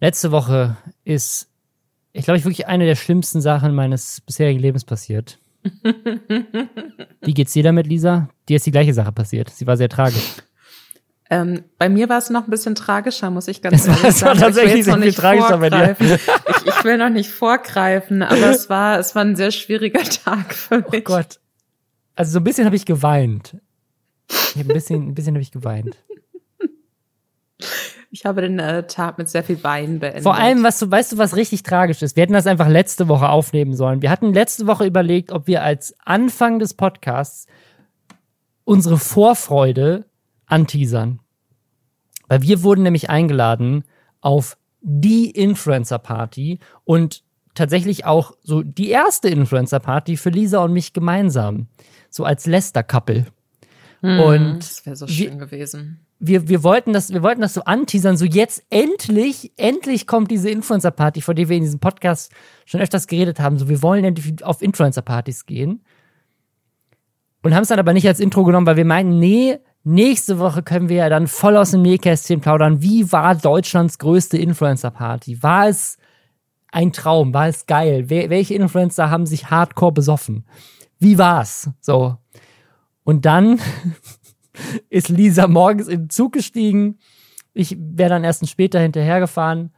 Letzte Woche ist, ich glaube, ich wirklich eine der schlimmsten Sachen meines bisherigen Lebens passiert. Wie geht's dir damit, Lisa? Dir ist die gleiche Sache passiert. Sie war sehr tragisch. Ähm, bei mir war es noch ein bisschen tragischer, muss ich ganz es war, ehrlich es war sagen. tatsächlich sehr viel tragischer bei dir. Ich, ich will noch nicht vorgreifen, aber es war, es war ein sehr schwieriger Tag für mich. Oh Gott. Also so ein bisschen habe ich geweint. Ich hab ein bisschen, ein bisschen habe ich geweint. Ich habe den äh, Tag mit sehr viel Wein beendet. Vor allem, was du, weißt du, was richtig tragisch ist? Wir hätten das einfach letzte Woche aufnehmen sollen. Wir hatten letzte Woche überlegt, ob wir als Anfang des Podcasts unsere Vorfreude anteasern. Weil wir wurden nämlich eingeladen auf die Influencer-Party und tatsächlich auch so die erste Influencer-Party für Lisa und mich gemeinsam. So als Lester-Couple. Hm, und das wäre so wir- schön gewesen. Wir, wir wollten das, wir wollten das so anteasern, so jetzt endlich, endlich kommt diese Influencer-Party, vor der wir in diesem Podcast schon öfters geredet haben. So, wir wollen endlich auf Influencer-Partys gehen. Und haben es dann aber nicht als Intro genommen, weil wir meinten, nee, nächste Woche können wir ja dann voll aus dem Nähkästchen plaudern. Wie war Deutschlands größte Influencer-Party? War es ein Traum? War es geil? Wer, welche Influencer haben sich hardcore besoffen? Wie war's? So. Und dann ist Lisa morgens in den Zug gestiegen. Ich wäre dann erst später hinterhergefahren.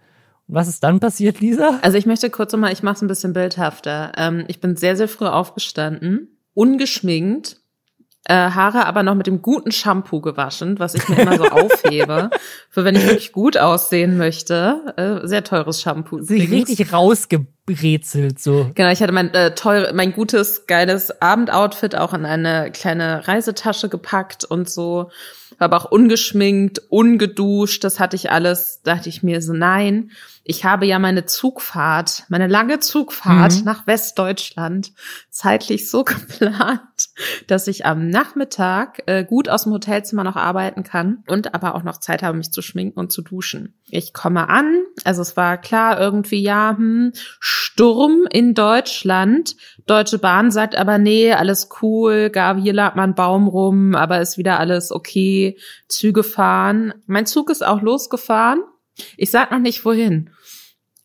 Und was ist dann passiert, Lisa? Also ich möchte kurz nochmal, ich mache es ein bisschen bildhafter. Ähm, ich bin sehr, sehr früh aufgestanden, ungeschminkt, äh, Haare aber noch mit dem guten Shampoo gewaschen, was ich mir immer so aufhebe, für wenn ich wirklich gut aussehen möchte. Äh, sehr teures Shampoo. Sie richtig rausgebrezelt, so. Genau, ich hatte mein äh, teure, mein gutes, geiles Abendoutfit auch in eine kleine Reisetasche gepackt und so. War aber auch ungeschminkt, ungeduscht, das hatte ich alles. Dachte ich mir so, nein, ich habe ja meine Zugfahrt, meine lange Zugfahrt Mhm. nach Westdeutschland zeitlich so geplant, dass ich am Nachmittag äh, gut aus dem Hotelzimmer noch arbeiten kann und aber auch noch Zeit habe, mich zu schminken und zu duschen. Ich komme an, also es war klar irgendwie, ja, hm, Sturm in Deutschland. Deutsche Bahn sagt aber, nee, alles cool, Gabi, hier lag mal ein Baum rum, aber ist wieder alles okay, Züge fahren. Mein Zug ist auch losgefahren. Ich sag noch nicht wohin.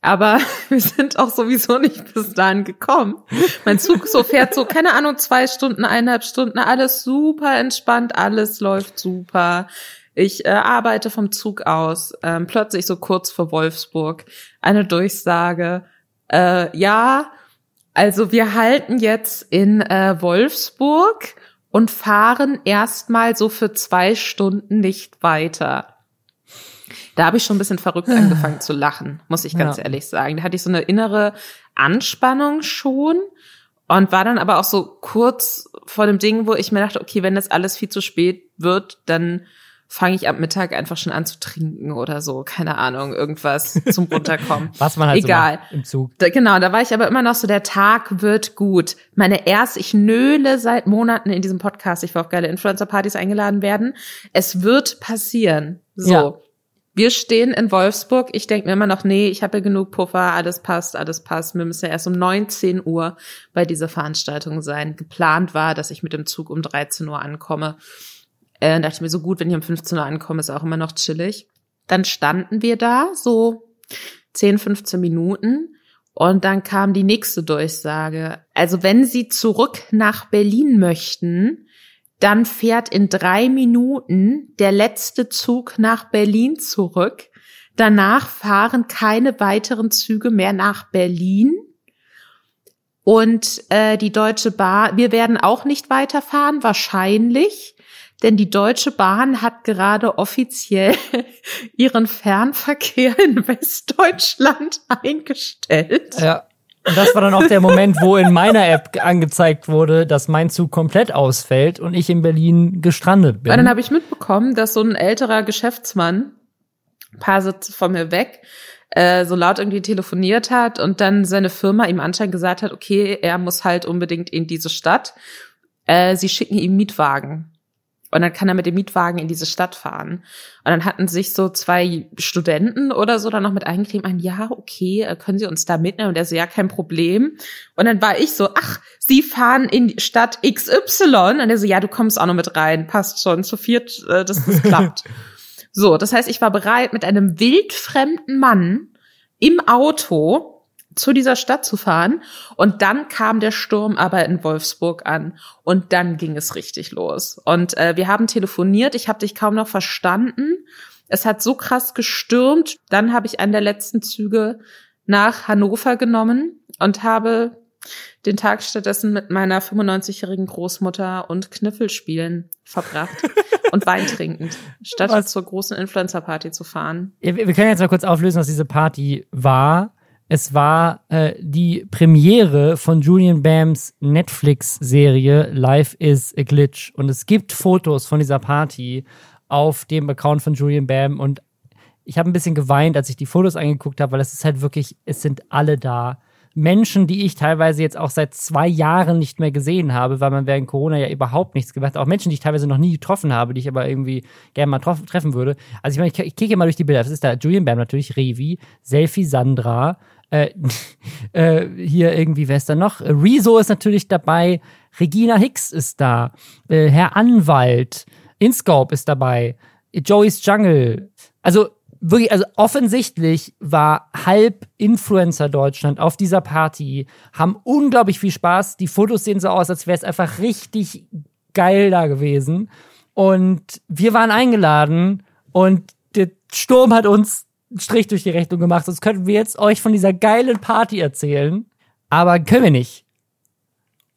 Aber wir sind auch sowieso nicht bis dahin gekommen. Mein Zug so fährt so, keine Ahnung, zwei Stunden, eineinhalb Stunden, alles super entspannt, alles läuft super. Ich äh, arbeite vom Zug aus, ähm, plötzlich so kurz vor Wolfsburg, eine Durchsage. Äh, ja, also wir halten jetzt in äh, Wolfsburg und fahren erstmal so für zwei Stunden nicht weiter. Da habe ich schon ein bisschen verrückt angefangen zu lachen, muss ich ganz Ja. ehrlich sagen. Da hatte ich so eine innere Anspannung schon und war dann aber auch so kurz vor dem Ding, wo ich mir dachte, okay, wenn das alles viel zu spät wird, dann fange ich ab Mittag einfach schon an zu trinken oder so, keine Ahnung, irgendwas zum runterkommen. Was man halt Egal. so im Zug. Da, genau, da war ich aber immer noch so, der Tag wird gut. Meine erst, ich nöle seit Monaten in diesem Podcast, ich will auf geile Influencer-Partys eingeladen werden. Es wird passieren. So. Ja. Wir stehen in Wolfsburg. Ich denke mir immer noch, nee, ich habe ja genug Puffer, alles passt, alles passt. Wir müssen ja erst um 19 Uhr bei dieser Veranstaltung sein. Geplant war, dass ich mit dem Zug um 13 Uhr ankomme. Äh, dachte mir so gut, wenn ich um 15 Uhr ankomme, ist auch immer noch chillig. Dann standen wir da so 10, 15 Minuten und dann kam die nächste Durchsage. Also wenn Sie zurück nach Berlin möchten, dann fährt in drei Minuten der letzte Zug nach Berlin zurück. Danach fahren keine weiteren Züge mehr nach Berlin. Und äh, die Deutsche Bahn, wir werden auch nicht weiterfahren, wahrscheinlich, denn die Deutsche Bahn hat gerade offiziell ihren Fernverkehr in Westdeutschland eingestellt. Ja. Und das war dann auch der Moment, wo in meiner App angezeigt wurde, dass mein Zug komplett ausfällt und ich in Berlin gestrandet bin. Und dann habe ich mitbekommen, dass so ein älterer Geschäftsmann, ein paar Sitze von mir weg, äh, so laut irgendwie telefoniert hat und dann seine Firma ihm anscheinend gesagt hat, okay, er muss halt unbedingt in diese Stadt. Äh, sie schicken ihm Mietwagen. Und dann kann er mit dem Mietwagen in diese Stadt fahren. Und dann hatten sich so zwei Studenten oder so dann noch mit eingekriegt, ein, ja, okay, äh, können Sie uns da mitnehmen? Und er so, ja, kein Problem. Und dann war ich so, ach, Sie fahren in die Stadt XY. Und er so, ja, du kommst auch noch mit rein, passt schon, zu viert, äh, dass das klappt. So, das heißt, ich war bereit, mit einem wildfremden Mann im Auto zu dieser Stadt zu fahren. Und dann kam der Sturm aber in Wolfsburg an. Und dann ging es richtig los. Und äh, wir haben telefoniert. Ich habe dich kaum noch verstanden. Es hat so krass gestürmt. Dann habe ich einen der letzten Züge nach Hannover genommen und habe den Tag stattdessen mit meiner 95-jährigen Großmutter und Kniffelspielen verbracht und Wein trinkend, statt was? zur großen Influencer-Party zu fahren. Ja, wir können jetzt mal kurz auflösen, was diese Party war. Es war äh, die Premiere von Julian Bams Netflix-Serie Life is a Glitch. Und es gibt Fotos von dieser Party auf dem Account von Julian Bam. Und ich habe ein bisschen geweint, als ich die Fotos angeguckt habe, weil es ist halt wirklich, es sind alle da. Menschen, die ich teilweise jetzt auch seit zwei Jahren nicht mehr gesehen habe, weil man während Corona ja überhaupt nichts gemacht hat. Auch Menschen, die ich teilweise noch nie getroffen habe, die ich aber irgendwie gerne mal treffen würde. Also ich meine, ich, ich kicke mal durch die Bilder. Das ist da Julian Bam natürlich, Revi, Selfie Sandra, äh, äh, hier irgendwie, wer ist da noch? Rezo ist natürlich dabei, Regina Hicks ist da, äh, Herr Anwalt, Inscope ist dabei, Joey's Jungle. Also wirklich, also offensichtlich war halb Influencer Deutschland auf dieser Party, haben unglaublich viel Spaß. Die Fotos sehen so aus, als wäre es einfach richtig geil da gewesen. Und wir waren eingeladen und der Sturm hat uns einen Strich durch die Rechnung gemacht. Sonst könnten wir jetzt euch von dieser geilen Party erzählen. Aber können wir nicht.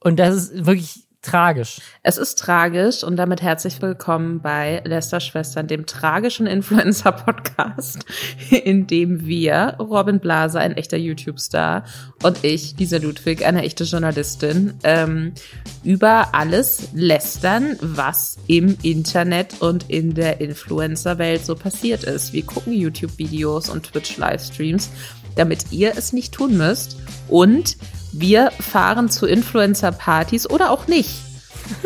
Und das ist wirklich tragisch. Es ist tragisch und damit herzlich willkommen bei Lester Schwestern, dem tragischen Influencer-Podcast, in dem wir, Robin Blaser, ein echter YouTube-Star, und ich, Lisa Ludwig, eine echte Journalistin, ähm, über alles lästern, was im Internet und in der Influencer-Welt so passiert ist. Wir gucken YouTube-Videos und Twitch-Livestreams, damit ihr es nicht tun müsst und wir fahren zu Influencer-Partys oder auch nicht,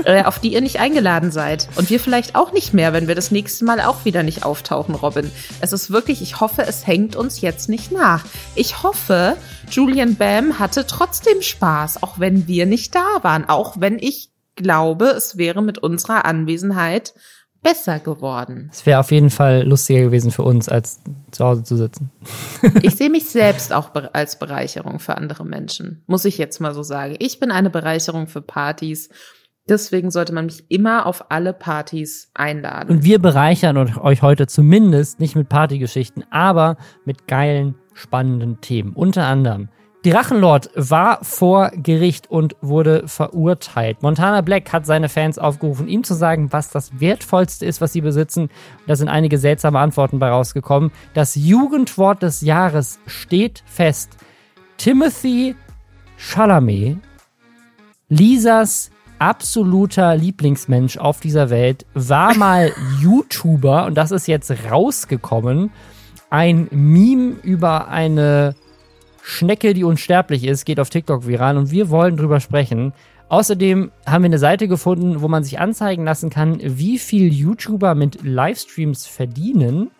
äh, auf die ihr nicht eingeladen seid. Und wir vielleicht auch nicht mehr, wenn wir das nächste Mal auch wieder nicht auftauchen, Robin. Es ist wirklich, ich hoffe, es hängt uns jetzt nicht nach. Ich hoffe, Julian Bam hatte trotzdem Spaß, auch wenn wir nicht da waren, auch wenn ich glaube, es wäre mit unserer Anwesenheit besser geworden. Es wäre auf jeden Fall lustiger gewesen für uns, als zu Hause zu sitzen. ich sehe mich selbst auch als Bereicherung für andere Menschen, muss ich jetzt mal so sagen. Ich bin eine Bereicherung für Partys. Deswegen sollte man mich immer auf alle Partys einladen. Und wir bereichern euch heute zumindest nicht mit Partygeschichten, aber mit geilen, spannenden Themen. Unter anderem Drachenlord war vor Gericht und wurde verurteilt. Montana Black hat seine Fans aufgerufen, ihm zu sagen, was das Wertvollste ist, was sie besitzen. Da sind einige seltsame Antworten bei rausgekommen. Das Jugendwort des Jahres steht fest. Timothy Chalamet, Lisas absoluter Lieblingsmensch auf dieser Welt, war mal YouTuber und das ist jetzt rausgekommen. Ein Meme über eine Schnecke, die unsterblich ist, geht auf TikTok viral und wir wollen drüber sprechen. Außerdem haben wir eine Seite gefunden, wo man sich anzeigen lassen kann, wie viel YouTuber mit Livestreams verdienen.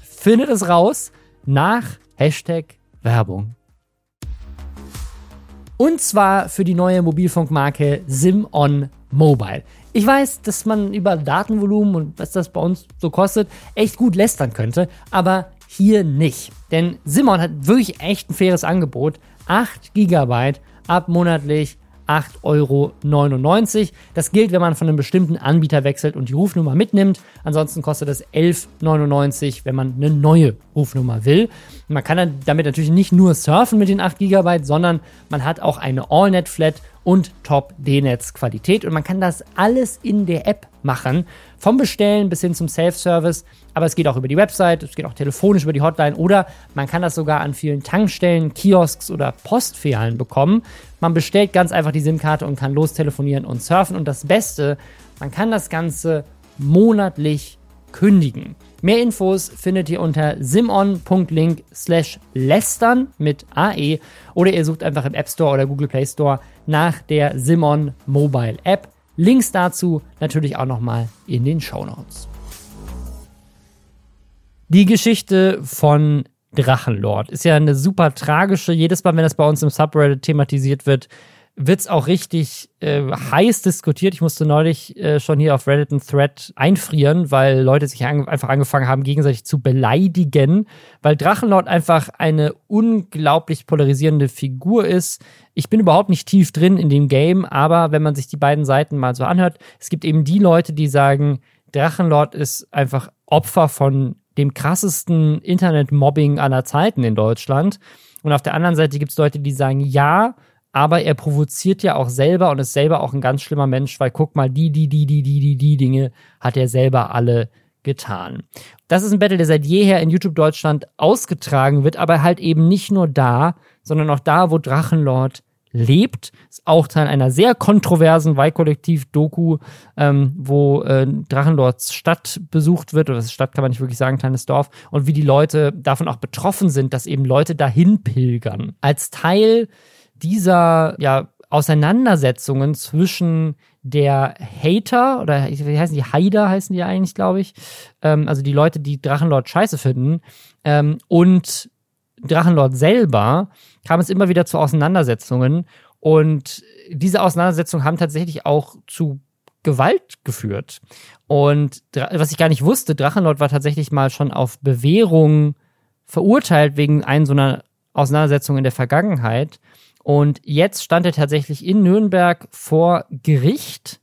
Findet es raus nach Hashtag Werbung. Und zwar für die neue Mobilfunkmarke SimOn Mobile. Ich weiß, dass man über Datenvolumen und was das bei uns so kostet, echt gut lästern könnte, aber hier nicht. Denn Simon hat wirklich echt ein faires Angebot. 8 GB ab monatlich 8,99 Euro. Das gilt, wenn man von einem bestimmten Anbieter wechselt und die Rufnummer mitnimmt. Ansonsten kostet es 11,99, wenn man eine neue Rufnummer will. Man kann damit natürlich nicht nur surfen mit den 8 GB, sondern man hat auch eine AllNet-Flat und Top-D-Netz-Qualität. Und man kann das alles in der App machen. Vom Bestellen bis hin zum Self-Service. Aber es geht auch über die Website, es geht auch telefonisch über die Hotline oder man kann das sogar an vielen Tankstellen, Kiosks oder Postfilialen bekommen. Man bestellt ganz einfach die SIM-Karte und kann lostelefonieren und surfen. Und das Beste, man kann das Ganze monatlich kündigen. Mehr Infos findet ihr unter simon.link slash lästern mit AE oder ihr sucht einfach im App Store oder Google Play Store nach der Simon Mobile App. Links dazu natürlich auch nochmal in den Show Notes. Die Geschichte von Drachenlord ist ja eine super tragische. Jedes Mal, wenn das bei uns im Subreddit thematisiert wird, wird's auch richtig äh, heiß diskutiert. Ich musste neulich äh, schon hier auf Reddit einen Thread einfrieren, weil Leute sich an einfach angefangen haben, gegenseitig zu beleidigen, weil Drachenlord einfach eine unglaublich polarisierende Figur ist. Ich bin überhaupt nicht tief drin in dem Game, aber wenn man sich die beiden Seiten mal so anhört, es gibt eben die Leute, die sagen, Drachenlord ist einfach Opfer von dem krassesten Internet-Mobbing aller Zeiten in Deutschland. Und auf der anderen Seite gibt es Leute, die sagen, ja, aber er provoziert ja auch selber und ist selber auch ein ganz schlimmer Mensch, weil guck mal, die, die, die, die, die, die, die Dinge hat er selber alle getan. Das ist ein Battle, der seit jeher in YouTube Deutschland ausgetragen wird, aber halt eben nicht nur da, sondern auch da, wo Drachenlord lebt. Ist auch Teil einer sehr kontroversen Weihkollektiv-Doku, ähm, wo äh, Drachenlords Stadt besucht wird, oder Stadt kann man nicht wirklich sagen, kleines Dorf, und wie die Leute davon auch betroffen sind, dass eben Leute dahin pilgern. Als Teil dieser ja, Auseinandersetzungen zwischen der Hater oder wie heißen die Haider heißen die eigentlich, glaube ich, ähm, also die Leute, die Drachenlord scheiße finden ähm, und Drachenlord selber kam es immer wieder zu Auseinandersetzungen und diese Auseinandersetzungen haben tatsächlich auch zu Gewalt geführt. Und was ich gar nicht wusste, Drachenlord war tatsächlich mal schon auf Bewährung verurteilt wegen einer so einer Auseinandersetzung in der Vergangenheit. Und jetzt stand er tatsächlich in Nürnberg vor Gericht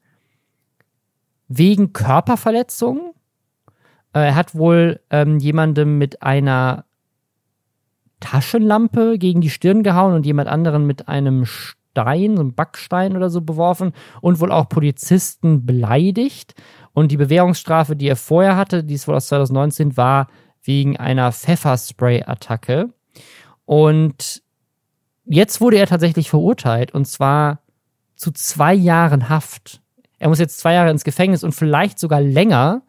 wegen Körperverletzung. Äh, er hat wohl ähm, jemandem mit einer Taschenlampe gegen die Stirn gehauen und jemand anderen mit einem Stein, so einem Backstein oder so beworfen und wohl auch Polizisten beleidigt. Und die Bewährungsstrafe, die er vorher hatte, die ist wohl aus 2019, war wegen einer Pfefferspray-Attacke. Und jetzt wurde er tatsächlich verurteilt und zwar zu zwei Jahren Haft. Er muss jetzt zwei Jahre ins Gefängnis und vielleicht sogar länger,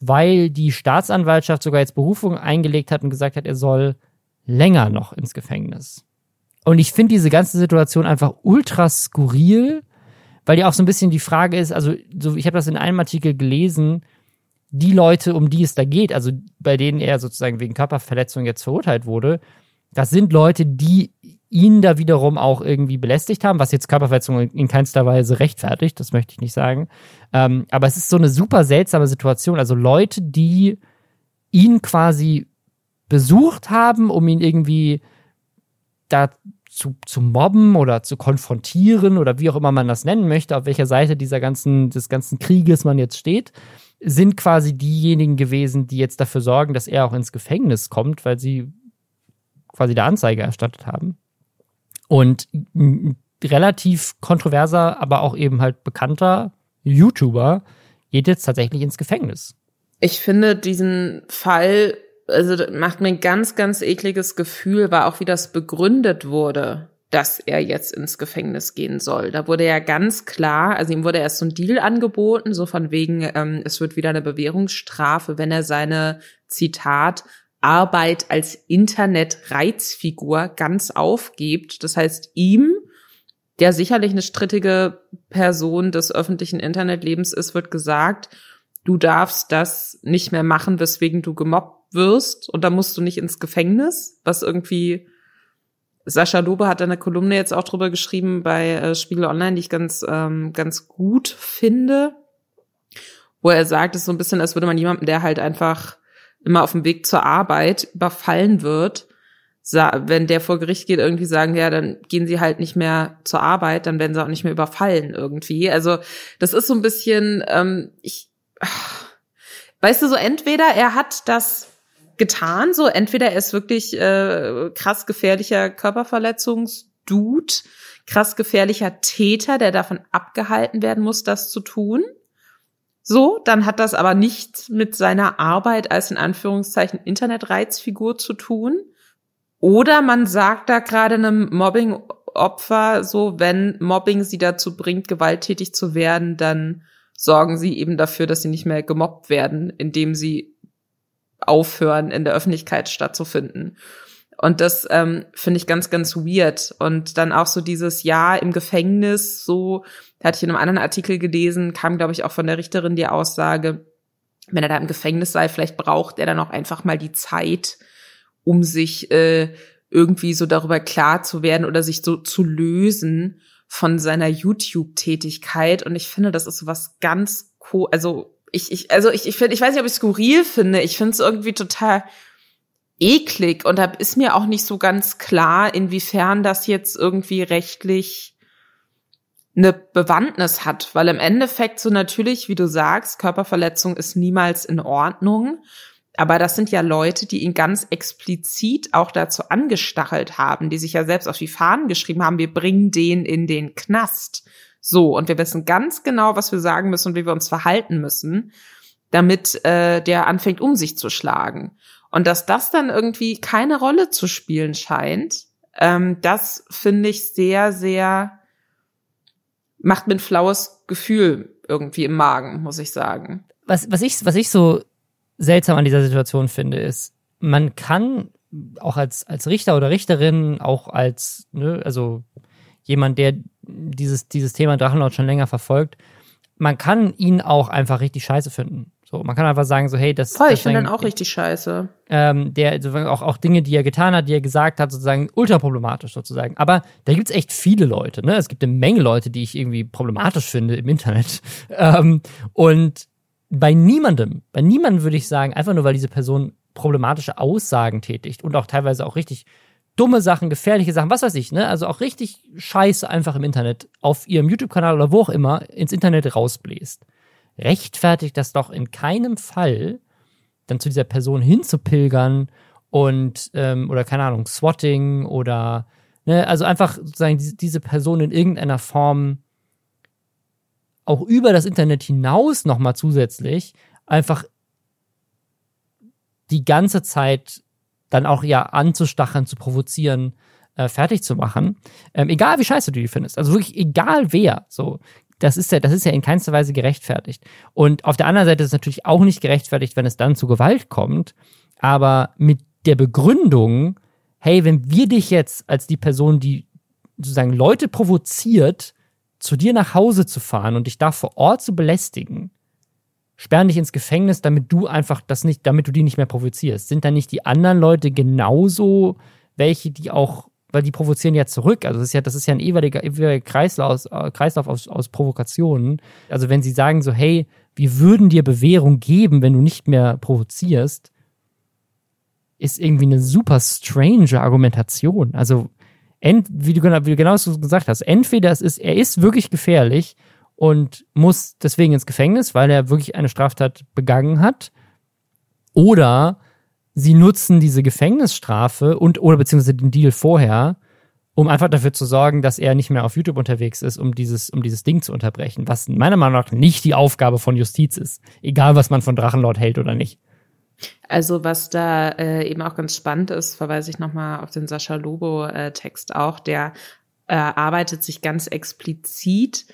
weil die Staatsanwaltschaft sogar jetzt Berufung eingelegt hat und gesagt hat, er soll länger noch ins Gefängnis. Und ich finde diese ganze Situation einfach ultra skurril, weil ja auch so ein bisschen die Frage ist, also so, ich habe das in einem Artikel gelesen, die Leute, um die es da geht, also bei denen er sozusagen wegen Körperverletzung jetzt verurteilt wurde, das sind Leute, die ihn da wiederum auch irgendwie belästigt haben, was jetzt Körperverletzung in keinster Weise rechtfertigt, das möchte ich nicht sagen. Ähm, aber es ist so eine super seltsame Situation. Also Leute, die ihn quasi besucht haben, um ihn irgendwie da zu, zu mobben oder zu konfrontieren oder wie auch immer man das nennen möchte, auf welcher Seite dieser ganzen, des ganzen Krieges man jetzt steht, sind quasi diejenigen gewesen, die jetzt dafür sorgen, dass er auch ins Gefängnis kommt, weil sie quasi der Anzeige erstattet haben. Und relativ kontroverser, aber auch eben halt bekannter YouTuber geht jetzt tatsächlich ins Gefängnis. Ich finde diesen Fall, also macht mir ein ganz, ganz ekliges Gefühl, war auch wie das begründet wurde, dass er jetzt ins Gefängnis gehen soll. Da wurde ja ganz klar, also ihm wurde erst so ein Deal angeboten, so von wegen, ähm, es wird wieder eine Bewährungsstrafe, wenn er seine, Zitat, Arbeit als Internet-Reizfigur ganz aufgibt. Das heißt, ihm, der sicherlich eine strittige Person des öffentlichen Internetlebens ist, wird gesagt, du darfst das nicht mehr machen, weswegen du gemobbt wirst und da musst du nicht ins Gefängnis, was irgendwie Sascha Lobe hat eine Kolumne jetzt auch drüber geschrieben bei äh, Spiegel Online, die ich ganz ganz ganz gut finde, wo er sagt, es ist so ein bisschen, als würde man jemanden, der halt einfach immer auf dem Weg zur Arbeit überfallen wird, wenn der vor Gericht geht, irgendwie sagen, ja, dann gehen sie halt nicht mehr zur Arbeit, dann werden sie auch nicht mehr überfallen irgendwie. Also das ist so ein bisschen, ähm, ich, ach, weißt du, so entweder er hat das getan, so entweder er ist wirklich äh, krass gefährlicher Körperverletzungsdude, krass gefährlicher Täter, der davon abgehalten werden muss, das zu tun. So, dann hat das aber nichts mit seiner Arbeit als in Anführungszeichen Internetreizfigur zu tun. Oder man sagt da gerade einem Mobbing-Opfer so, wenn Mobbing sie dazu bringt, gewalttätig zu werden, dann sorgen sie eben dafür, dass sie nicht mehr gemobbt werden, indem sie aufhören, in der Öffentlichkeit stattzufinden. Und das ähm, finde ich ganz, ganz weird. Und dann auch so dieses Jahr im Gefängnis, so, hatte ich in einem anderen Artikel gelesen, kam, glaube ich, auch von der Richterin die Aussage, wenn er da im Gefängnis sei, vielleicht braucht er dann auch einfach mal die Zeit, um sich äh, irgendwie so darüber klar zu werden oder sich so zu lösen von seiner YouTube-Tätigkeit. Und ich finde, das ist so was ganz co, also ich, ich, also ich, ich finde, ich weiß nicht, ob ich skurril finde. Ich finde es irgendwie total eklig und da ist mir auch nicht so ganz klar, inwiefern das jetzt irgendwie rechtlich eine Bewandtnis hat, weil im Endeffekt so natürlich, wie du sagst, Körperverletzung ist niemals in Ordnung. Aber das sind ja Leute, die ihn ganz explizit auch dazu angestachelt haben, die sich ja selbst auf die Fahnen geschrieben haben, wir bringen den in den Knast. So, und wir wissen ganz genau, was wir sagen müssen und wie wir uns verhalten müssen, damit äh, der anfängt, um sich zu schlagen. Und dass das dann irgendwie keine Rolle zu spielen scheint, ähm, das finde ich sehr, sehr, macht mir ein flaues Gefühl irgendwie im Magen, muss ich sagen. Was, was, ich, was ich so seltsam an dieser Situation finde, ist, man kann auch als, als Richter oder Richterin, auch als, ne, also jemand, der dieses, dieses Thema Drachenlord schon länger verfolgt, man kann ihn auch einfach richtig scheiße finden. So, man kann einfach sagen, so, hey, das. Voll, ich finde ihn auch richtig scheiße. Ähm, der, auch, auch Dinge, die er getan hat, die er gesagt hat, sozusagen ultra problematisch sozusagen. Aber da gibt's echt viele Leute, ne? Es gibt eine Menge Leute, die ich irgendwie problematisch finde im Internet. Ähm, und bei niemandem, bei niemandem würde ich sagen, einfach nur weil diese Person problematische Aussagen tätigt und auch teilweise auch richtig dumme Sachen, gefährliche Sachen, was weiß ich, ne? Also auch richtig Scheiße einfach im Internet auf ihrem YouTube-Kanal oder wo auch immer ins Internet rausbläst. Rechtfertigt das doch in keinem Fall, dann zu dieser Person hinzupilgern und, ähm, oder keine Ahnung, Swatting oder, ne? Also einfach sozusagen diese, Person in irgendeiner Form auch über das Internet hinaus nochmal zusätzlich einfach die ganze Zeit dann auch ja anzustacheln, zu provozieren, äh, fertig zu machen. Ähm, egal wie scheiße du die findest. Also wirklich egal wer. So, das ist ja, das ist ja in keinster Weise gerechtfertigt. Und auf der anderen Seite ist es natürlich auch nicht gerechtfertigt, wenn es dann zu Gewalt kommt. Aber mit der Begründung, hey, wenn wir dich jetzt als die Person, die sozusagen Leute provoziert, zu dir nach Hause zu fahren und dich da vor Ort zu belästigen, sperren dich ins Gefängnis, damit du einfach das nicht, damit du die nicht mehr provozierst. Sind da nicht die anderen Leute genauso welche, die auch, weil die provozieren ja zurück. Also das ist ja, das ist ja ein ewiger, ewiger Kreislauf, äh, Kreislauf aus, aus Provokationen. Also wenn sie sagen so, hey, wir würden dir Bewährung geben, wenn du nicht mehr provozierst, ist irgendwie eine super strange Argumentation. Also, ent, wie, du, wie du genau gesagt hast, entweder es ist, er ist wirklich gefährlich und muss deswegen ins Gefängnis, weil er wirklich eine Straftat begangen hat. Oder sie nutzen diese Gefängnisstrafe und oder beziehungsweise den Deal vorher, um einfach dafür zu sorgen, dass er nicht mehr auf YouTube unterwegs ist, um dieses, um dieses Ding zu unterbrechen, was meiner Meinung nach nicht die Aufgabe von Justiz ist. Egal, was man von Drachenlord hält oder nicht. Also was da äh, eben auch ganz spannend ist, verweise ich nochmal auf den Sascha Lobo-Text äh, auch, der äh, arbeitet sich ganz explizit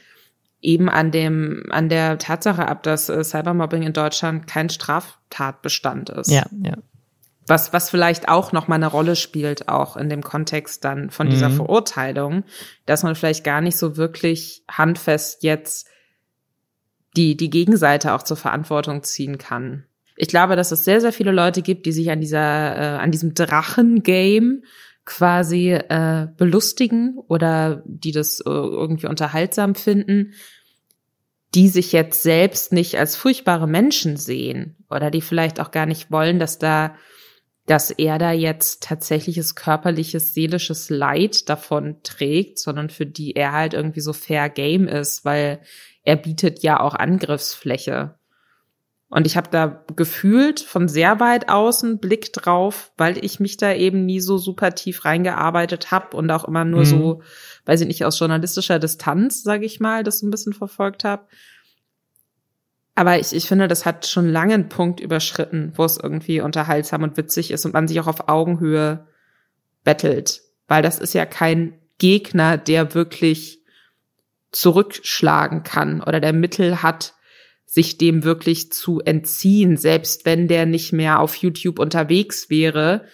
eben an dem, an der Tatsache ab, dass äh, Cybermobbing in Deutschland kein Straftatbestand ist. Ja, ja. Was, was vielleicht auch noch mal eine Rolle spielt, auch in dem Kontext dann von dieser mhm. Verurteilung, dass man vielleicht gar nicht so wirklich handfest jetzt die, die Gegenseite auch zur Verantwortung ziehen kann. Ich glaube, dass es sehr, sehr viele Leute gibt, die sich an dieser, äh, an diesem Drachen-Game quasi äh, belustigen oder die das äh, irgendwie unterhaltsam finden, die sich jetzt selbst nicht als furchtbare Menschen sehen oder die vielleicht auch gar nicht wollen, dass da, dass er da jetzt tatsächliches körperliches, seelisches Leid davon trägt, sondern für die er halt irgendwie so fair game ist, weil er bietet ja auch Angriffsfläche. Und ich habe da gefühlt von sehr weit außen Blick drauf, weil ich mich da eben nie so super tief reingearbeitet habe und auch immer nur mhm. so, weiß ich nicht, aus journalistischer Distanz, sage ich mal, das so ein bisschen verfolgt habe. Aber ich, ich finde, das hat schon lange einen Punkt überschritten, wo es irgendwie unterhaltsam und witzig ist und man sich auch auf Augenhöhe bettelt. Weil das ist ja kein Gegner, der wirklich zurückschlagen kann oder der Mittel hat, sich dem wirklich zu entziehen, selbst wenn der nicht mehr auf YouTube unterwegs wäre,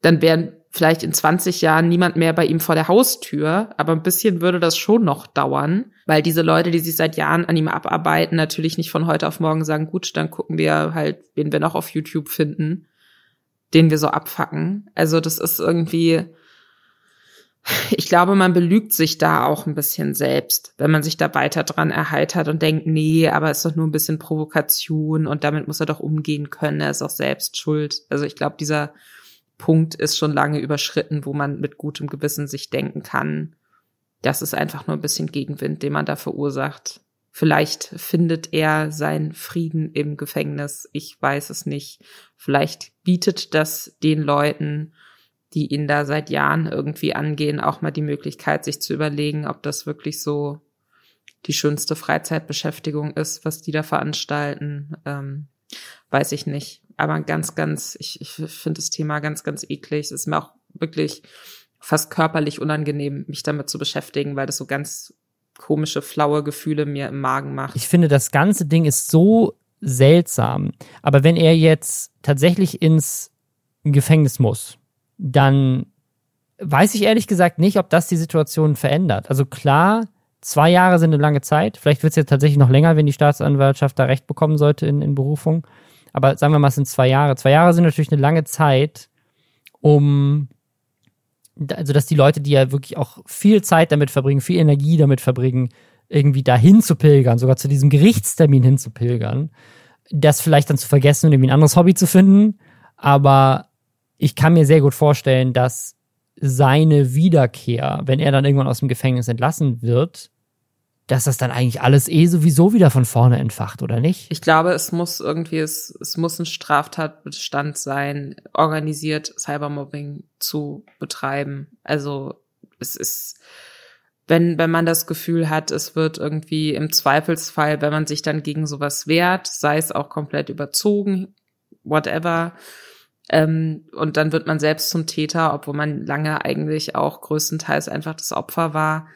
dann wären vielleicht in 20 Jahren niemand mehr bei ihm vor der Haustür, aber ein bisschen würde das schon noch dauern, weil diese Leute, die sich seit Jahren an ihm abarbeiten, natürlich nicht von heute auf morgen sagen, gut, dann gucken wir halt, wen wir noch auf YouTube finden, den wir so abfacken. Also das ist irgendwie, ich glaube, man belügt sich da auch ein bisschen selbst, wenn man sich da weiter dran erheitert und denkt, nee, aber es ist doch nur ein bisschen Provokation und damit muss er doch umgehen können, er ist auch selbst schuld. Also ich glaube, dieser Punkt ist schon lange überschritten, wo man mit gutem Gewissen sich denken kann, das ist einfach nur ein bisschen Gegenwind, den man da verursacht. Vielleicht findet er seinen Frieden im Gefängnis. Ich weiß es nicht. Vielleicht bietet das den Leuten, die ihn da seit Jahren irgendwie angehen, auch mal die Möglichkeit, sich zu überlegen, ob das wirklich so die schönste Freizeitbeschäftigung ist, was die da veranstalten. Ähm, weiß ich nicht. Aber ganz, ganz, ich, ich finde das Thema ganz, ganz eklig. Es ist mir auch wirklich fast körperlich unangenehm, mich damit zu beschäftigen, weil das so ganz komische, flaue Gefühle mir im Magen macht. Ich finde, das ganze Ding ist so seltsam. Aber wenn er jetzt tatsächlich ins Gefängnis muss, dann weiß ich ehrlich gesagt nicht, ob das die Situation verändert. Also klar, zwei Jahre sind eine lange Zeit. Vielleicht wird es jetzt tatsächlich noch länger, wenn die Staatsanwaltschaft da Recht bekommen sollte in, in Berufung. Aber sagen wir mal, es sind zwei Jahre. Zwei Jahre sind natürlich eine lange Zeit, um also dass die Leute, die ja wirklich auch viel Zeit damit verbringen, viel Energie damit verbringen, irgendwie dahin zu pilgern, sogar zu diesem Gerichtstermin hin zu pilgern, das vielleicht dann zu vergessen und irgendwie ein anderes Hobby zu finden. Aber ich kann mir sehr gut vorstellen, dass seine Wiederkehr, wenn er dann irgendwann aus dem Gefängnis entlassen wird, dass das dann eigentlich alles eh sowieso wieder von vorne entfacht, oder nicht? Ich glaube, es muss irgendwie, es, es muss ein Straftatbestand sein, organisiert Cybermobbing zu betreiben. Also es ist, wenn, wenn man das Gefühl hat, es wird irgendwie im Zweifelsfall, wenn man sich dann gegen sowas wehrt, sei es auch komplett überzogen, whatever, ähm, und dann wird man selbst zum Täter, obwohl man lange eigentlich auch größtenteils einfach das Opfer war.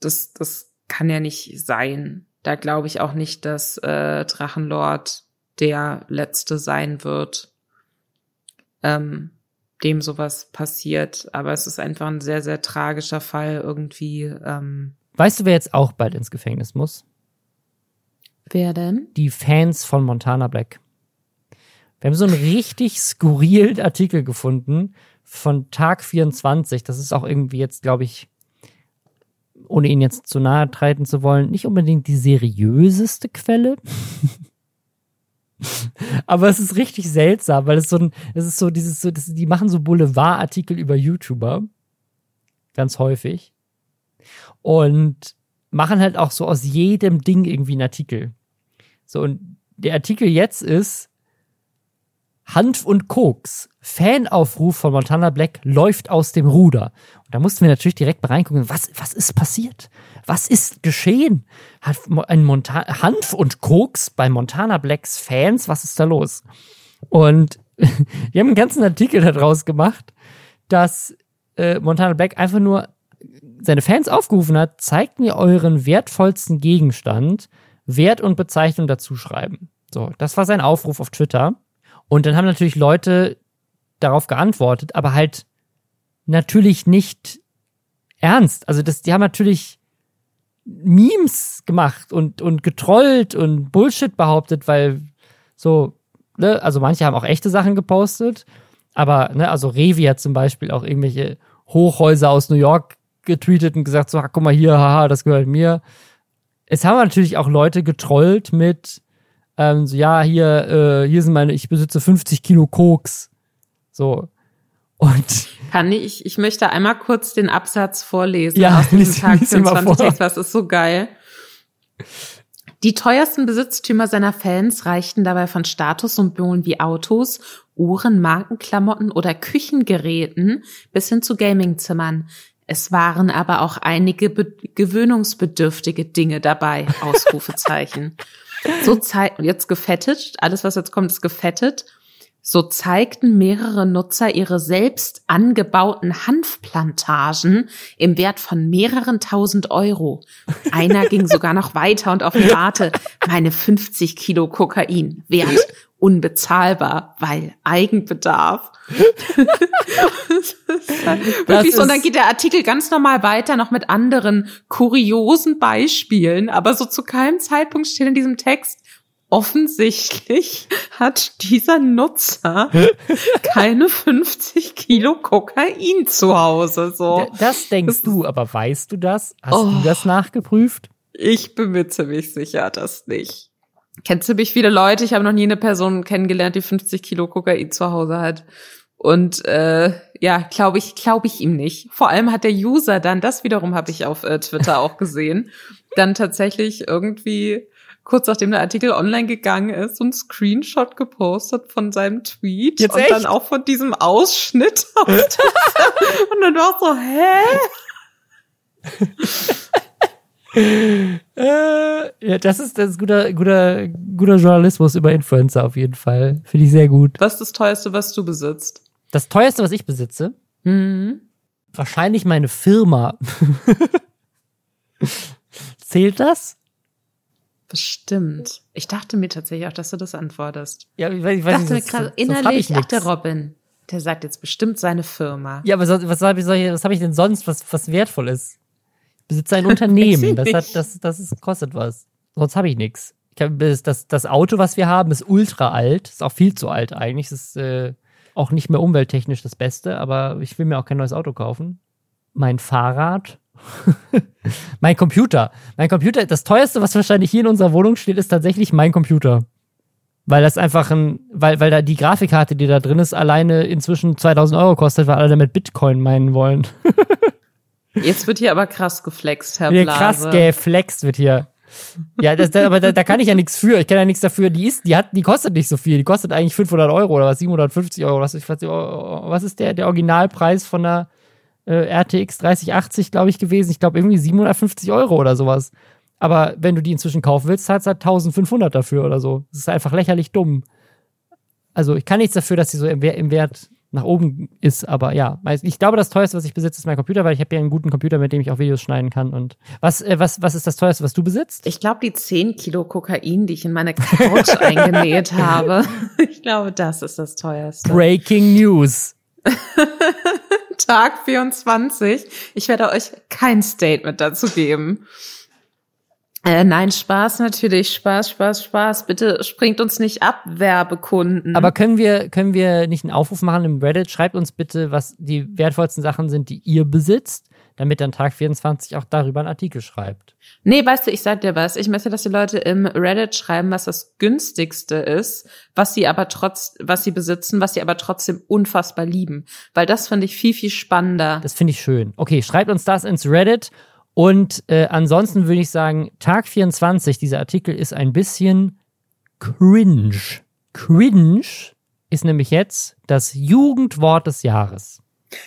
Das, das kann ja nicht sein. Da glaube ich auch nicht, dass äh, Drachenlord der letzte sein wird, ähm, dem sowas passiert. Aber es ist einfach ein sehr, sehr tragischer Fall irgendwie. Ähm. Weißt du, wer jetzt auch bald ins Gefängnis muss? Wer denn? Die Fans von Montana Black. Wir haben so einen richtig skurrilen Artikel gefunden von Tag 24. Das ist auch irgendwie jetzt, glaube ich, ohne ihn jetzt zu nahe treten zu wollen, nicht unbedingt die seriöseste Quelle. Aber es ist richtig seltsam, weil es so ein, es ist so dieses, so, das, die machen so Boulevardartikel über YouTuber. Ganz häufig. Und machen halt auch so aus jedem Ding irgendwie einen Artikel. So, und der Artikel jetzt ist, Hanf und Koks. Fanaufruf von Montana Black läuft aus dem Ruder. Und da mussten wir natürlich direkt mal reingucken, was, was ist passiert? Was ist geschehen? Hat ein Monta Hanf und Koks bei Montana Blacks Fans? Was ist da los? Und die haben einen ganzen Artikel daraus gemacht, dass äh, Montana Black einfach nur seine Fans aufgerufen hat, zeigt mir euren wertvollsten Gegenstand, Wert und Bezeichnung dazu schreiben. So, das war sein Aufruf auf Twitter. Und dann haben natürlich Leute darauf geantwortet, aber halt natürlich nicht ernst. Also das, die haben natürlich Memes gemacht und, und getrollt und Bullshit behauptet, weil so, ne, also manche haben auch echte Sachen gepostet, aber, ne, also Revi hat zum Beispiel auch irgendwelche Hochhäuser aus New York getweetet und gesagt, so, guck mal hier, haha, das gehört mir. Es haben natürlich auch Leute getrollt mit, ähm, so, ja, hier, äh, hier sind meine, ich besitze 50 Kilo Koks. So. Und kann ich, ich möchte einmal kurz den Absatz vorlesen ja, aus diesem Tag 24 Text, was ist so geil. Die teuersten Besitztümer seiner Fans reichten dabei von Statussymbolen wie Autos, Uhren, Markenklamotten oder Küchengeräten bis hin zu Gamingzimmern. Es waren aber auch einige gewöhnungsbedürftige Dinge dabei, Ausrufezeichen. So zeigt, jetzt gefettet, alles was jetzt kommt ist gefettet. So zeigten mehrere Nutzer ihre selbst angebauten Hanfplantagen im Wert von mehreren tausend Euro. Einer ging sogar noch weiter und offenbarte meine 50 Kilo Kokain wert unbezahlbar, weil Eigenbedarf. Wirklich so, und dann geht der Artikel ganz normal weiter, noch mit anderen kuriosen Beispielen, aber so zu keinem Zeitpunkt steht in diesem Text, offensichtlich hat dieser Nutzer keine 50 Kilo Kokain zu Hause. So. Das denkst du, aber weißt du das? Hast oh, du das nachgeprüft? Ich bin mir ziemlich sicher, dass nicht. Kennt ziemlich viele Leute. Ich habe noch nie eine Person kennengelernt, die 50 Kilo Kokain zu Hause hat. Und äh, ja, glaube ich, glaube ich ihm nicht. Vor allem hat der User dann, das wiederum habe ich auf äh, Twitter auch gesehen, dann tatsächlich irgendwie kurz nachdem der Artikel online gegangen ist, so ein Screenshot gepostet von seinem Tweet Jetzt und echt? dann auch von diesem Ausschnitt. Aus und dann war so, hä? äh, ja, das ist, das ist guter, guter, guter Journalismus über Influencer auf jeden Fall. Finde ich sehr gut. Was ist das teuerste, was du besitzt? Das teuerste, was ich besitze? Mhm. Wahrscheinlich meine Firma. Zählt das? Bestimmt. Ich dachte mir tatsächlich auch, dass du das antwortest. Ja, ich weiß, ich weiß dachte nicht, gerade sonst hab innerlich, ich ach, der Robin, der sagt jetzt bestimmt seine Firma. Ja, aber so, was habe ich- was hab ich denn sonst, was, was wertvoll ist? Besitze ein Unternehmen, das hat, das, das ist, kostet was. Sonst habe ich nichts. Ich hab, das, das, Auto, was wir haben, ist ultra alt, ist auch viel zu alt eigentlich. Ist äh, auch nicht mehr umwelttechnisch das Beste, aber ich will mir auch kein neues Auto kaufen. Mein Fahrrad, mein Computer. Mein Computer, das teuerste, was wahrscheinlich hier in unserer Wohnung steht, ist tatsächlich mein Computer. Weil das einfach ein, weil, weil da die Grafikkarte, die da drin ist, alleine inzwischen 2000 Euro kostet, weil alle damit Bitcoin meinen wollen. Jetzt wird hier aber krass geflext, Herr Blase. krass geflext wird hier. Ja, das, da, aber da, da kann ich ja nichts für. Ich kann ja nichts dafür. Die ist, die hat, die kostet nicht so viel. Die kostet eigentlich 500 Euro oder was, 750 Euro. Was, ich weiß, was ist der, der Originalpreis von einer äh, RTX 3080, glaube ich, gewesen? Ich glaube irgendwie 750 Euro oder sowas. Aber wenn du die inzwischen kaufen willst, zahlst du halt 1500 dafür oder so. Das ist einfach lächerlich dumm. Also ich kann nichts dafür, dass sie so im, Wer- im Wert nach oben ist, aber ja, ich glaube, das teuerste, was ich besitze, ist mein Computer, weil ich habe ja einen guten Computer, mit dem ich auch Videos schneiden kann. Und was, äh, was, was ist das teuerste, was du besitzt? Ich glaube, die 10 Kilo Kokain, die ich in meine Couch eingenäht habe, ich glaube, das ist das teuerste. Breaking News. Tag 24. Ich werde euch kein Statement dazu geben. Äh, nein, Spaß natürlich. Spaß, Spaß, Spaß. Bitte springt uns nicht ab, Werbekunden. Aber können wir, können wir nicht einen Aufruf machen im Reddit? Schreibt uns bitte, was die wertvollsten Sachen sind, die ihr besitzt, damit dann Tag 24 auch darüber einen Artikel schreibt. Nee, weißt du, ich sag dir was. Ich möchte, dass die Leute im Reddit schreiben, was das günstigste ist, was sie aber trotz, was sie besitzen, was sie aber trotzdem unfassbar lieben. Weil das finde ich viel, viel spannender. Das finde ich schön. Okay, schreibt uns das ins Reddit. Und äh, ansonsten würde ich sagen, Tag 24, dieser Artikel ist ein bisschen cringe. Cringe ist nämlich jetzt das Jugendwort des Jahres.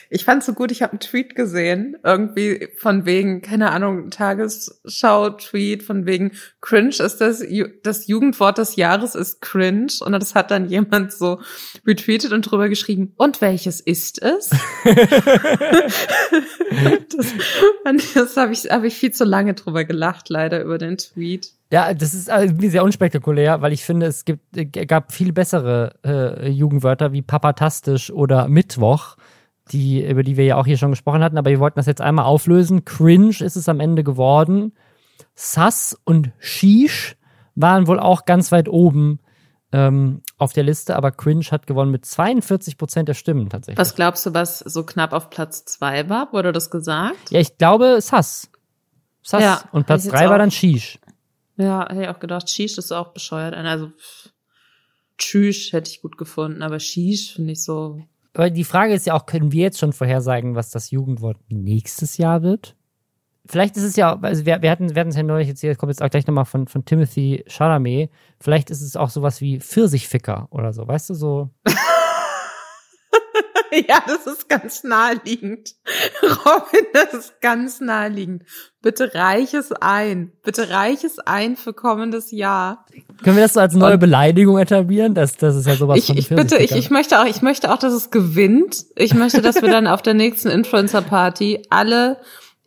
Ich fand's so gut, ich habe einen Tweet gesehen, irgendwie von wegen, keine Ahnung, Tagesschau-Tweet, von wegen cringe ist das, das Jugendwort des Jahres ist cringe. Und das hat dann jemand so retweetet und drüber geschrieben, und welches ist es? das das habe ich, hab ich viel zu lange drüber gelacht, leider, über den Tweet. Ja, das ist äh, sehr unspektakulär, weil ich finde, es gibt, äh, gab viel bessere äh, Jugendwörter wie papatastisch oder Mittwoch, die, über die wir ja auch hier schon gesprochen hatten, aber wir wollten das jetzt einmal auflösen. Cringe ist es am Ende geworden. Sass und Shish waren wohl auch ganz weit oben ähm, auf der Liste, aber Cringe hat gewonnen mit 42 Prozent der Stimmen tatsächlich. Was glaubst du, was so knapp auf Platz zwei war? Wurde das gesagt? Ja, ich glaube Sass. Sass. Ja, und Platz ich jetzt drei war auch. dann Shish. Ja, hätte ich auch gedacht, Shish ist auch bescheuert. Also, Tschüss hätte ich gut gefunden, aber Shish finde ich so. Aber die Frage ist ja auch, können wir jetzt schon vorhersagen, was das Jugendwort nächstes Jahr wird? Vielleicht ist es ja, also wir, wir hatten wir es ja neulich jetzt hier, kommt jetzt auch gleich nochmal von, von Timothy Chalamet, vielleicht ist es auch sowas wie Pfirsichficker oder so, weißt du, so. ja, das ist ganz naheliegend. Robin, das ist ganz naheliegend. Bitte reich es ein. Bitte reich es ein für kommendes Jahr. Können wir das so als neue Und- Beleidigung etablieren? Das, das ist ja sowas Ich, von ich bitte, ich, ich möchte auch, ich möchte auch, dass es gewinnt. Ich möchte, dass wir dann auf der nächsten Influencer-Party alle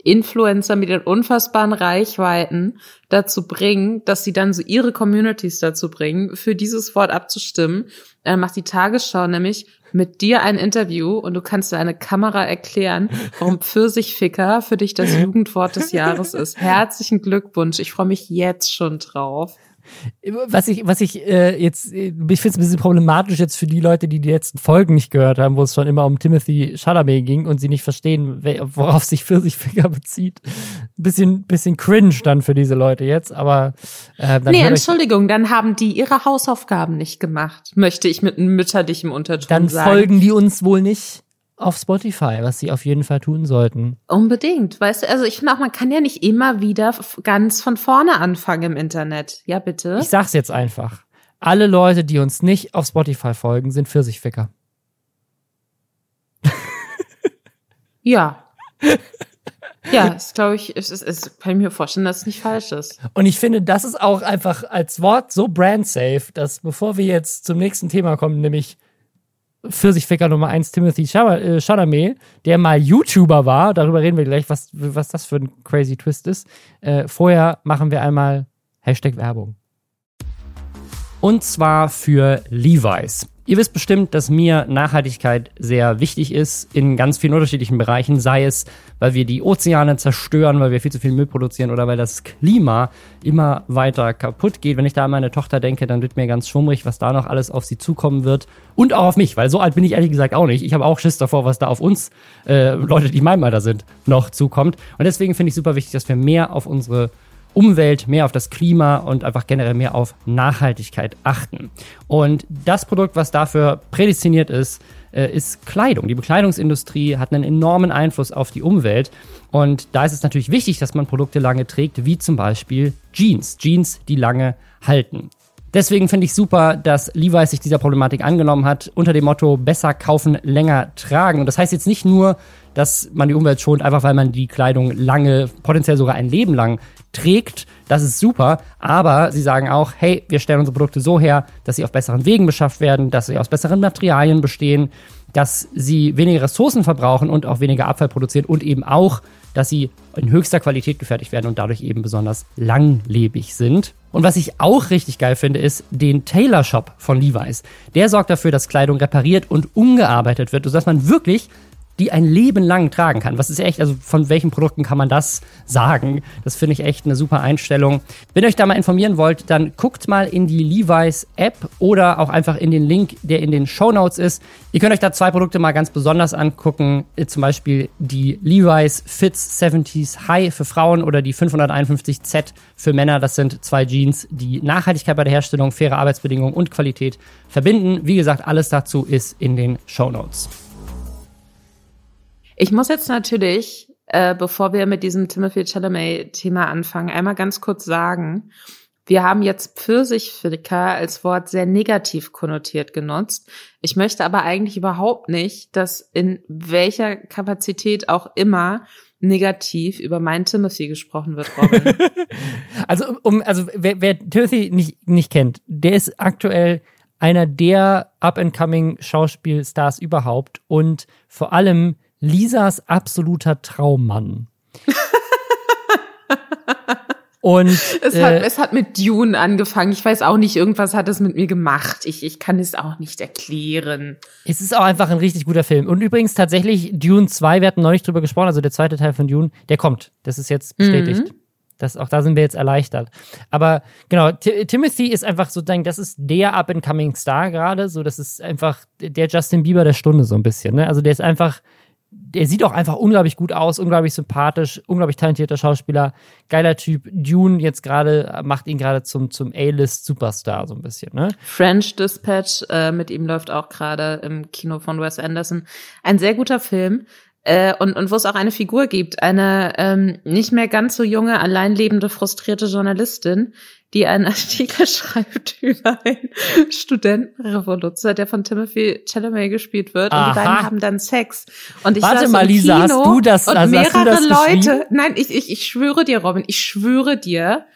Influencer mit den unfassbaren Reichweiten dazu bringen, dass sie dann so ihre Communities dazu bringen, für dieses Wort abzustimmen. Dann macht die Tagesschau nämlich mit dir ein Interview und du kannst dir eine Kamera erklären, warum Pfirsichficker für dich das Jugendwort des Jahres ist. Herzlichen Glückwunsch. Ich freue mich jetzt schon drauf. was ich, was ich äh, jetzt, ich finde es ein bisschen problematisch jetzt für die Leute, die die letzten Folgen nicht gehört haben, wo es schon immer um Timothy Chalamet ging und sie nicht verstehen, worauf sich Pfirsichfinger bezieht. Bisschen, bisschen cringe dann für diese Leute jetzt, aber äh, dann Nee, Entschuldigung, dann haben die ihre Hausaufgaben nicht gemacht, möchte ich mit einem mütterlichen Unterton dann sagen. Dann folgen die uns wohl nicht auf Spotify, was sie auf jeden Fall tun sollten. Unbedingt, weißt du, also ich finde auch, man kann ja nicht immer wieder ganz von vorne anfangen im Internet. Ja, bitte. Ich sag's jetzt einfach. Alle Leute, die uns nicht auf Spotify folgen, sind Pfirsichficker. ja. Ja, das glaube ich, es, es, es kann ich mir vorstellen, dass es nicht falsch ist. Und ich finde, das ist auch einfach als Wort so brand safe, dass bevor wir jetzt zum nächsten Thema kommen, nämlich Pfirsichficker Nummer eins Timothy äh, Chalamet, der mal YouTuber war. Darüber reden wir gleich, was, was das für ein crazy Twist ist. Äh, vorher machen wir einmal Hashtag Werbung. Und zwar für Levi's. Ihr wisst bestimmt, dass mir Nachhaltigkeit sehr wichtig ist in ganz vielen unterschiedlichen Bereichen, sei es, weil wir die Ozeane zerstören, weil wir viel zu viel Müll produzieren oder weil das Klima immer weiter kaputt geht. Wenn ich da an meine Tochter denke, dann wird mir ganz schwummrig, was da noch alles auf sie zukommen wird und auch auf mich, weil so alt bin ich ehrlich gesagt auch nicht. Ich habe auch Schiss davor, was da auf uns, äh, Leute, die in meinem Alter sind, noch zukommt. Und deswegen finde ich super wichtig, dass wir mehr auf unsere Umwelt, mehr auf das Klima und einfach generell mehr auf Nachhaltigkeit achten. Und das Produkt, was dafür prädestiniert ist, äh, ist Kleidung. Die Bekleidungsindustrie hat einen enormen Einfluss auf die Umwelt. Und da ist es natürlich wichtig, dass man Produkte lange trägt, wie zum Beispiel Jeans. Jeans, die lange halten. Deswegen finde ich super, dass Levi's sich dieser Problematik angenommen hat, unter dem Motto besser kaufen, länger tragen. Und das heißt jetzt nicht nur, dass man die Umwelt schont, einfach weil man die Kleidung lange, potenziell sogar ein Leben lang trägt. Das ist super. Aber sie sagen auch, hey, wir stellen unsere Produkte so her, dass sie auf besseren Wegen beschafft werden, dass sie aus besseren Materialien bestehen, dass sie weniger Ressourcen verbrauchen und auch weniger Abfall produzieren und eben auch, dass sie in höchster Qualität gefertigt werden und dadurch eben besonders langlebig sind. Und was ich auch richtig geil finde, ist den Tailor Shop von Levi's. Der sorgt dafür, dass Kleidung repariert und umgearbeitet wird, sodass man wirklich die ein Leben lang tragen kann. Was ist echt, also von welchen Produkten kann man das sagen? Das finde ich echt eine super Einstellung. Wenn ihr euch da mal informieren wollt, dann guckt mal in die Levi's App oder auch einfach in den Link, der in den Show Notes ist. Ihr könnt euch da zwei Produkte mal ganz besonders angucken. Zum Beispiel die Levi's Fits 70s High für Frauen oder die 551Z für Männer. Das sind zwei Jeans, die Nachhaltigkeit bei der Herstellung, faire Arbeitsbedingungen und Qualität verbinden. Wie gesagt, alles dazu ist in den Show Notes. Ich muss jetzt natürlich, äh, bevor wir mit diesem Timothy Chalamet-Thema anfangen, einmal ganz kurz sagen, wir haben jetzt Pfirsichflicker als Wort sehr negativ konnotiert genutzt. Ich möchte aber eigentlich überhaupt nicht, dass in welcher Kapazität auch immer negativ über meinen Timothy gesprochen wird, Robin. also, um, also wer, wer Timothy nicht, nicht kennt, der ist aktuell einer der up-and-coming Schauspielstars überhaupt und vor allem Lisas absoluter Traummann. Und es hat, äh, es hat mit Dune angefangen. Ich weiß auch nicht, irgendwas hat es mit mir gemacht. Ich, ich kann es auch nicht erklären. Es ist auch einfach ein richtig guter Film. Und übrigens tatsächlich Dune 2, wir hatten neulich drüber gesprochen, also der zweite Teil von Dune, der kommt. Das ist jetzt bestätigt. Mhm. Das, auch da sind wir jetzt erleichtert. Aber genau, T Timothy ist einfach so, das ist der up-and-coming Star gerade. So, das ist einfach der Justin Bieber der Stunde so ein bisschen. Ne? Also der ist einfach der sieht auch einfach unglaublich gut aus, unglaublich sympathisch, unglaublich talentierter Schauspieler, geiler Typ. Dune jetzt gerade macht ihn gerade zum zum A-List Superstar so ein bisschen, ne? French Dispatch äh, mit ihm läuft auch gerade im Kino von Wes Anderson. Ein sehr guter Film. Äh, und, und wo es auch eine Figur gibt, eine ähm, nicht mehr ganz so junge, allein lebende, frustrierte Journalistin, die einen Artikel schreibt über einen Studentenrevoluzer, der von Timothy Chalamet gespielt wird. Aha. Und die beiden haben dann Sex. Und ich Warte mal, Lisa, hast du das, und also mehrere hast du das Leute, nein, ich, ich, ich schwöre dir, Robin, ich schwöre dir,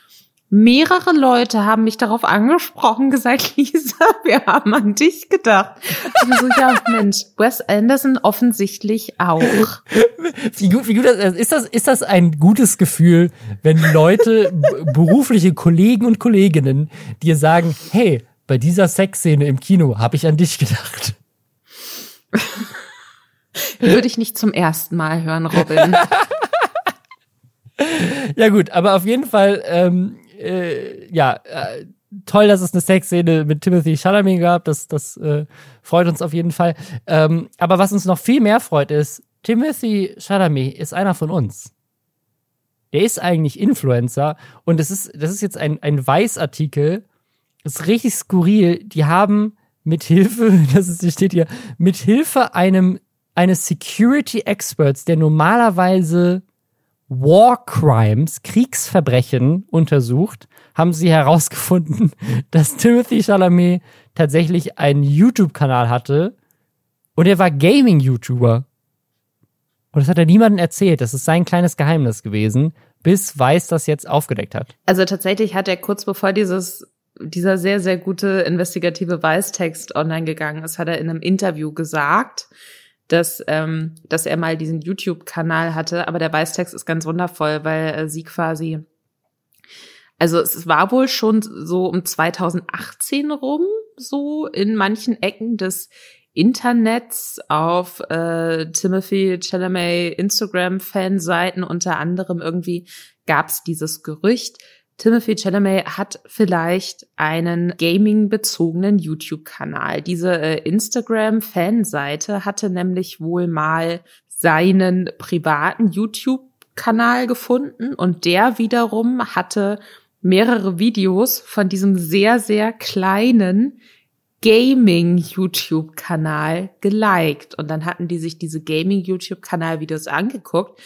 mehrere Leute haben mich darauf angesprochen, gesagt, Lisa, wir haben an dich gedacht. Und so, ja, Mensch, Wes Anderson offensichtlich auch. Wie gut, wie gut ist das, ist das ein gutes Gefühl, wenn Leute, berufliche Kollegen und Kolleginnen dir sagen, hey, bei dieser Sexszene im Kino habe ich an dich gedacht. Würde ich nicht zum ersten Mal hören, Robin. ja gut, aber auf jeden Fall ähm, äh, ja, äh, toll, dass es eine Sexszene mit Timothy Chalamet gab. Das, das äh, freut uns auf jeden Fall. Ähm, aber was uns noch viel mehr freut, ist, Timothy Chalamet ist einer von uns. Der ist eigentlich Influencer und das ist, das ist jetzt ein, ein Weißartikel. Das ist richtig skurril. Die haben mit Hilfe, das ist, steht hier, mit Hilfe einem, eines Security Experts, der normalerweise War Crimes, Kriegsverbrechen untersucht, haben sie herausgefunden, dass Timothy Chalamet tatsächlich einen YouTube-Kanal hatte und er war Gaming-YouTuber. Und das hat er niemandem erzählt. Das ist sein kleines Geheimnis gewesen, bis Weiß das jetzt aufgedeckt hat. Also tatsächlich hat er kurz bevor dieses dieser sehr, sehr gute investigative Weißtext online gegangen ist, hat er in einem Interview gesagt, dass, ähm, dass er mal diesen YouTube-Kanal hatte. Aber der Weißtext ist ganz wundervoll, weil äh, sie quasi, also es war wohl schon so um 2018 rum, so in manchen Ecken des Internets auf äh, Timothy Chalamet Instagram-Fanseiten unter anderem irgendwie gab es dieses Gerücht, Timothy Chalamet hat vielleicht einen gaming-bezogenen YouTube-Kanal. Diese äh, Instagram-Fanseite hatte nämlich wohl mal seinen privaten YouTube-Kanal gefunden und der wiederum hatte mehrere Videos von diesem sehr, sehr kleinen Gaming-YouTube-Kanal geliked. Und dann hatten die sich diese Gaming-YouTube-Kanal-Videos angeguckt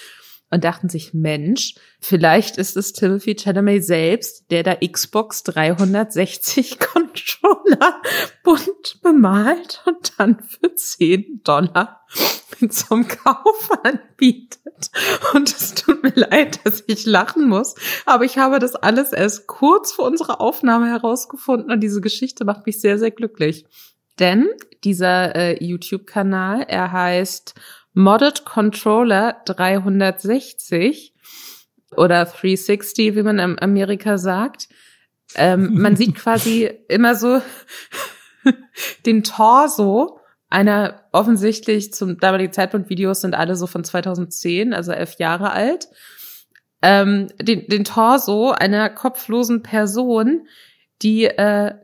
und dachten sich, Mensch, vielleicht ist es Timothy Chalamet selbst, der da Xbox 360 Controller bunt bemalt und dann für 10 Dollar zum Kauf anbietet. Und es tut mir leid, dass ich lachen muss, aber ich habe das alles erst kurz vor unserer Aufnahme herausgefunden und diese Geschichte macht mich sehr, sehr glücklich. Denn dieser äh, YouTube-Kanal, er heißt Modded Controller 360 oder 360, wie man in Amerika sagt. Ähm, man sieht quasi immer so den Torso einer offensichtlich zum damaligen Zeitpunkt Videos sind alle so von 2010, also elf Jahre alt. Ähm, den, den Torso einer kopflosen Person, die äh,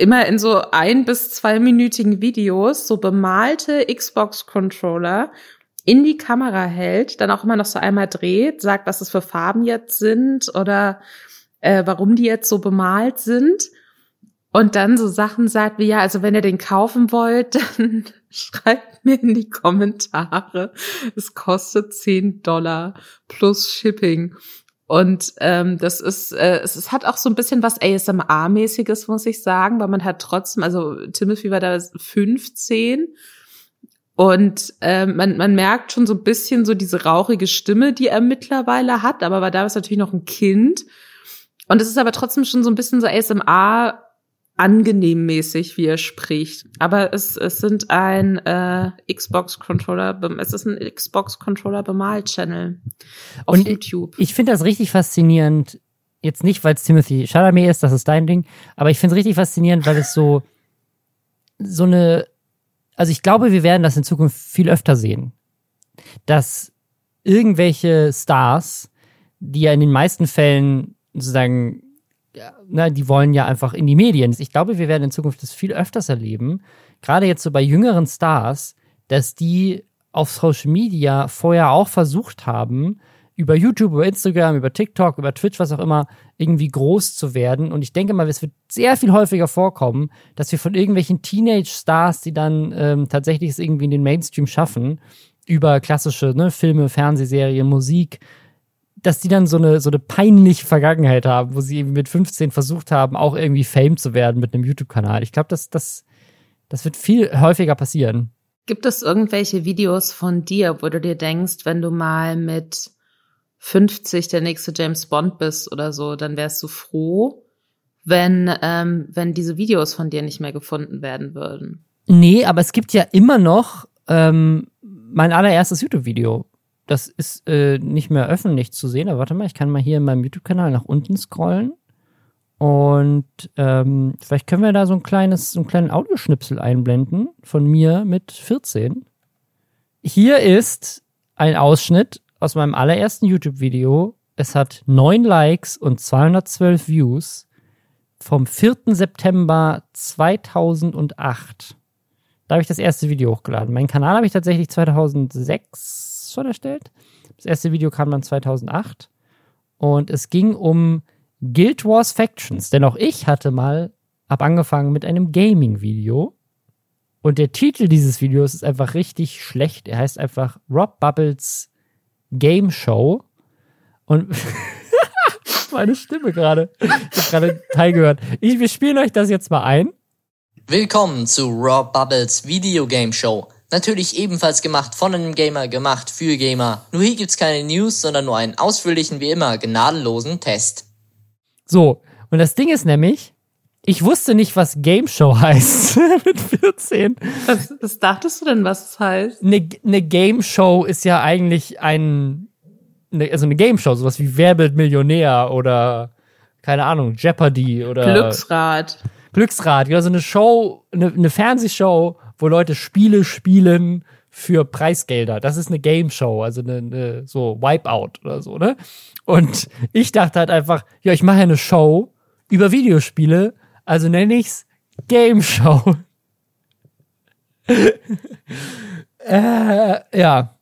immer in so ein bis zweiminütigen Videos so bemalte Xbox-Controller in die Kamera hält, dann auch immer noch so einmal dreht, sagt, was es für Farben jetzt sind oder äh, warum die jetzt so bemalt sind. Und dann so Sachen sagt wie, ja, also wenn ihr den kaufen wollt, dann schreibt mir in die Kommentare. Es kostet 10 Dollar plus Shipping. Und ähm, das ist, äh, es, es hat auch so ein bisschen was ASMR-mäßiges, muss ich sagen, weil man hat trotzdem, also Timothy war da 15 und ähm, man, man merkt schon so ein bisschen so diese rauchige Stimme, die er mittlerweile hat, aber war damals natürlich noch ein Kind. Und es ist aber trotzdem schon so ein bisschen so ASMR angenehm mäßig, wie er spricht. Aber es, es sind ein äh, Xbox-Controller, es ist ein Xbox-Controller Bemal-Channel auf Und YouTube. Ich, ich finde das richtig faszinierend. Jetzt nicht, weil es Timothy Chalamet ist, das ist dein Ding, aber ich finde es richtig faszinierend, weil es so so eine, also ich glaube, wir werden das in Zukunft viel öfter sehen, dass irgendwelche Stars, die ja in den meisten Fällen sozusagen na, die wollen ja einfach in die Medien. Ich glaube, wir werden in Zukunft das viel öfters erleben, gerade jetzt so bei jüngeren Stars, dass die auf Social Media vorher auch versucht haben, über YouTube, über Instagram, über TikTok, über Twitch, was auch immer, irgendwie groß zu werden. Und ich denke mal, es wird sehr viel häufiger vorkommen, dass wir von irgendwelchen Teenage-Stars, die dann ähm, tatsächlich es irgendwie in den Mainstream schaffen, über klassische ne, Filme, Fernsehserien, Musik, dass die dann so eine, so eine peinliche Vergangenheit haben, wo sie eben mit 15 versucht haben, auch irgendwie Fame zu werden mit einem YouTube-Kanal. Ich glaube, das, das, das wird viel häufiger passieren. Gibt es irgendwelche Videos von dir, wo du dir denkst, wenn du mal mit 50 der nächste James Bond bist oder so, dann wärst du froh, wenn, ähm, wenn diese Videos von dir nicht mehr gefunden werden würden? Nee, aber es gibt ja immer noch ähm, mein allererstes YouTube-Video, das ist äh, nicht mehr öffentlich zu sehen, aber warte mal, ich kann mal hier in meinem YouTube-Kanal nach unten scrollen. Und ähm, vielleicht können wir da so ein kleines, so einen kleinen Audioschnipsel einblenden von mir mit 14. Hier ist ein Ausschnitt aus meinem allerersten YouTube-Video. Es hat neun Likes und 212 Views. vom 4. September 2008. Da habe ich das erste Video hochgeladen. Meinen Kanal habe ich tatsächlich 2006 schon erstellt. Das erste Video kam dann 2008. Und es ging um Guild Wars Factions. Denn auch ich hatte mal, ab angefangen mit einem Gaming-Video. Und der Titel dieses Videos ist einfach richtig schlecht. Er heißt einfach Rob Bubbles Game Show. Und meine Stimme gerade. Ich habe gerade Teil gehört. Ich, wir spielen euch das jetzt mal ein. Willkommen zu Rob Bubbles Videogame Show. Natürlich ebenfalls gemacht von einem Gamer, gemacht für Gamer. Nur hier gibt's keine News, sondern nur einen ausführlichen, wie immer, gnadenlosen Test. So, und das Ding ist nämlich, ich wusste nicht, was Game Show heißt mit 14. Was, was dachtest du denn, was es heißt? Eine ne Game Show ist ja eigentlich ein, ne, also eine Game Show, sowas wie Wer wird Millionär oder keine Ahnung, Jeopardy oder Glücksrad. Glücksrad, ja, so eine Show, eine, eine Fernsehshow, wo Leute Spiele spielen für Preisgelder. Das ist eine Game Show, also eine, eine so Wipeout oder so, ne? Und ich dachte halt einfach, ja, ich mache ja eine Show über Videospiele, also nenne ich's Game Show. äh, ja.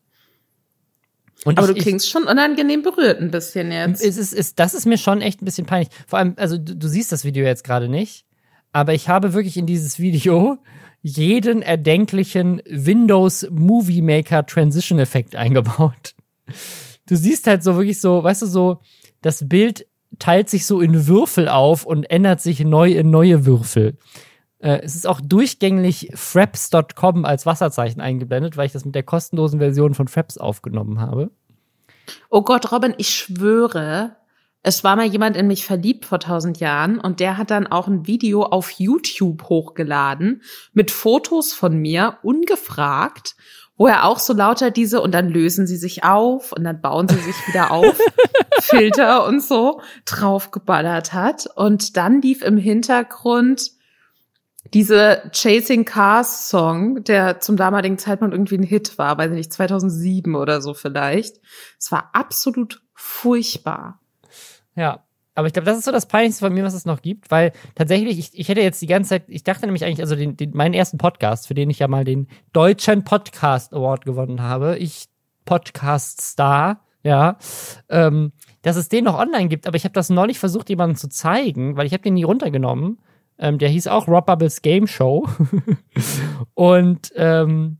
Und Aber ich, du klingst schon unangenehm berührt ein bisschen jetzt. es ist, ist, das ist mir schon echt ein bisschen peinlich. Vor allem, also du, du siehst das Video jetzt gerade nicht, aber ich habe wirklich in dieses Video jeden erdenklichen Windows Movie Maker Transition Effekt eingebaut. Du siehst halt so wirklich so, weißt du, so, das Bild teilt sich so in Würfel auf und ändert sich neu in neue Würfel. Äh, es ist auch durchgängig fraps.com als Wasserzeichen eingeblendet, weil ich das mit der kostenlosen Version von Fraps aufgenommen habe. Oh Gott, Robin, ich schwöre, es war mal jemand in mich verliebt vor tausend Jahren und der hat dann auch ein Video auf YouTube hochgeladen mit Fotos von mir, ungefragt, wo er auch so lauter diese und dann lösen sie sich auf und dann bauen sie sich wieder auf, Filter und so draufgeballert hat. Und dann lief im Hintergrund diese Chasing Cars Song, der zum damaligen Zeitpunkt irgendwie ein Hit war, weiß ich nicht, 2007 oder so vielleicht. Es war absolut furchtbar. Ja. Aber ich glaube, das ist so das Peinlichste von mir, was es noch gibt, weil tatsächlich, ich, ich hätte jetzt die ganze Zeit, ich dachte nämlich eigentlich, also den, den, meinen ersten Podcast, für den ich ja mal den Deutschen Podcast Award gewonnen habe, ich Podcast-Star, ja, ähm, dass es den noch online gibt, aber ich habe das neulich versucht, jemandem zu zeigen, weil ich habe den nie runtergenommen. Ähm, der hieß auch Rob Bubbles Game Show. Und ähm,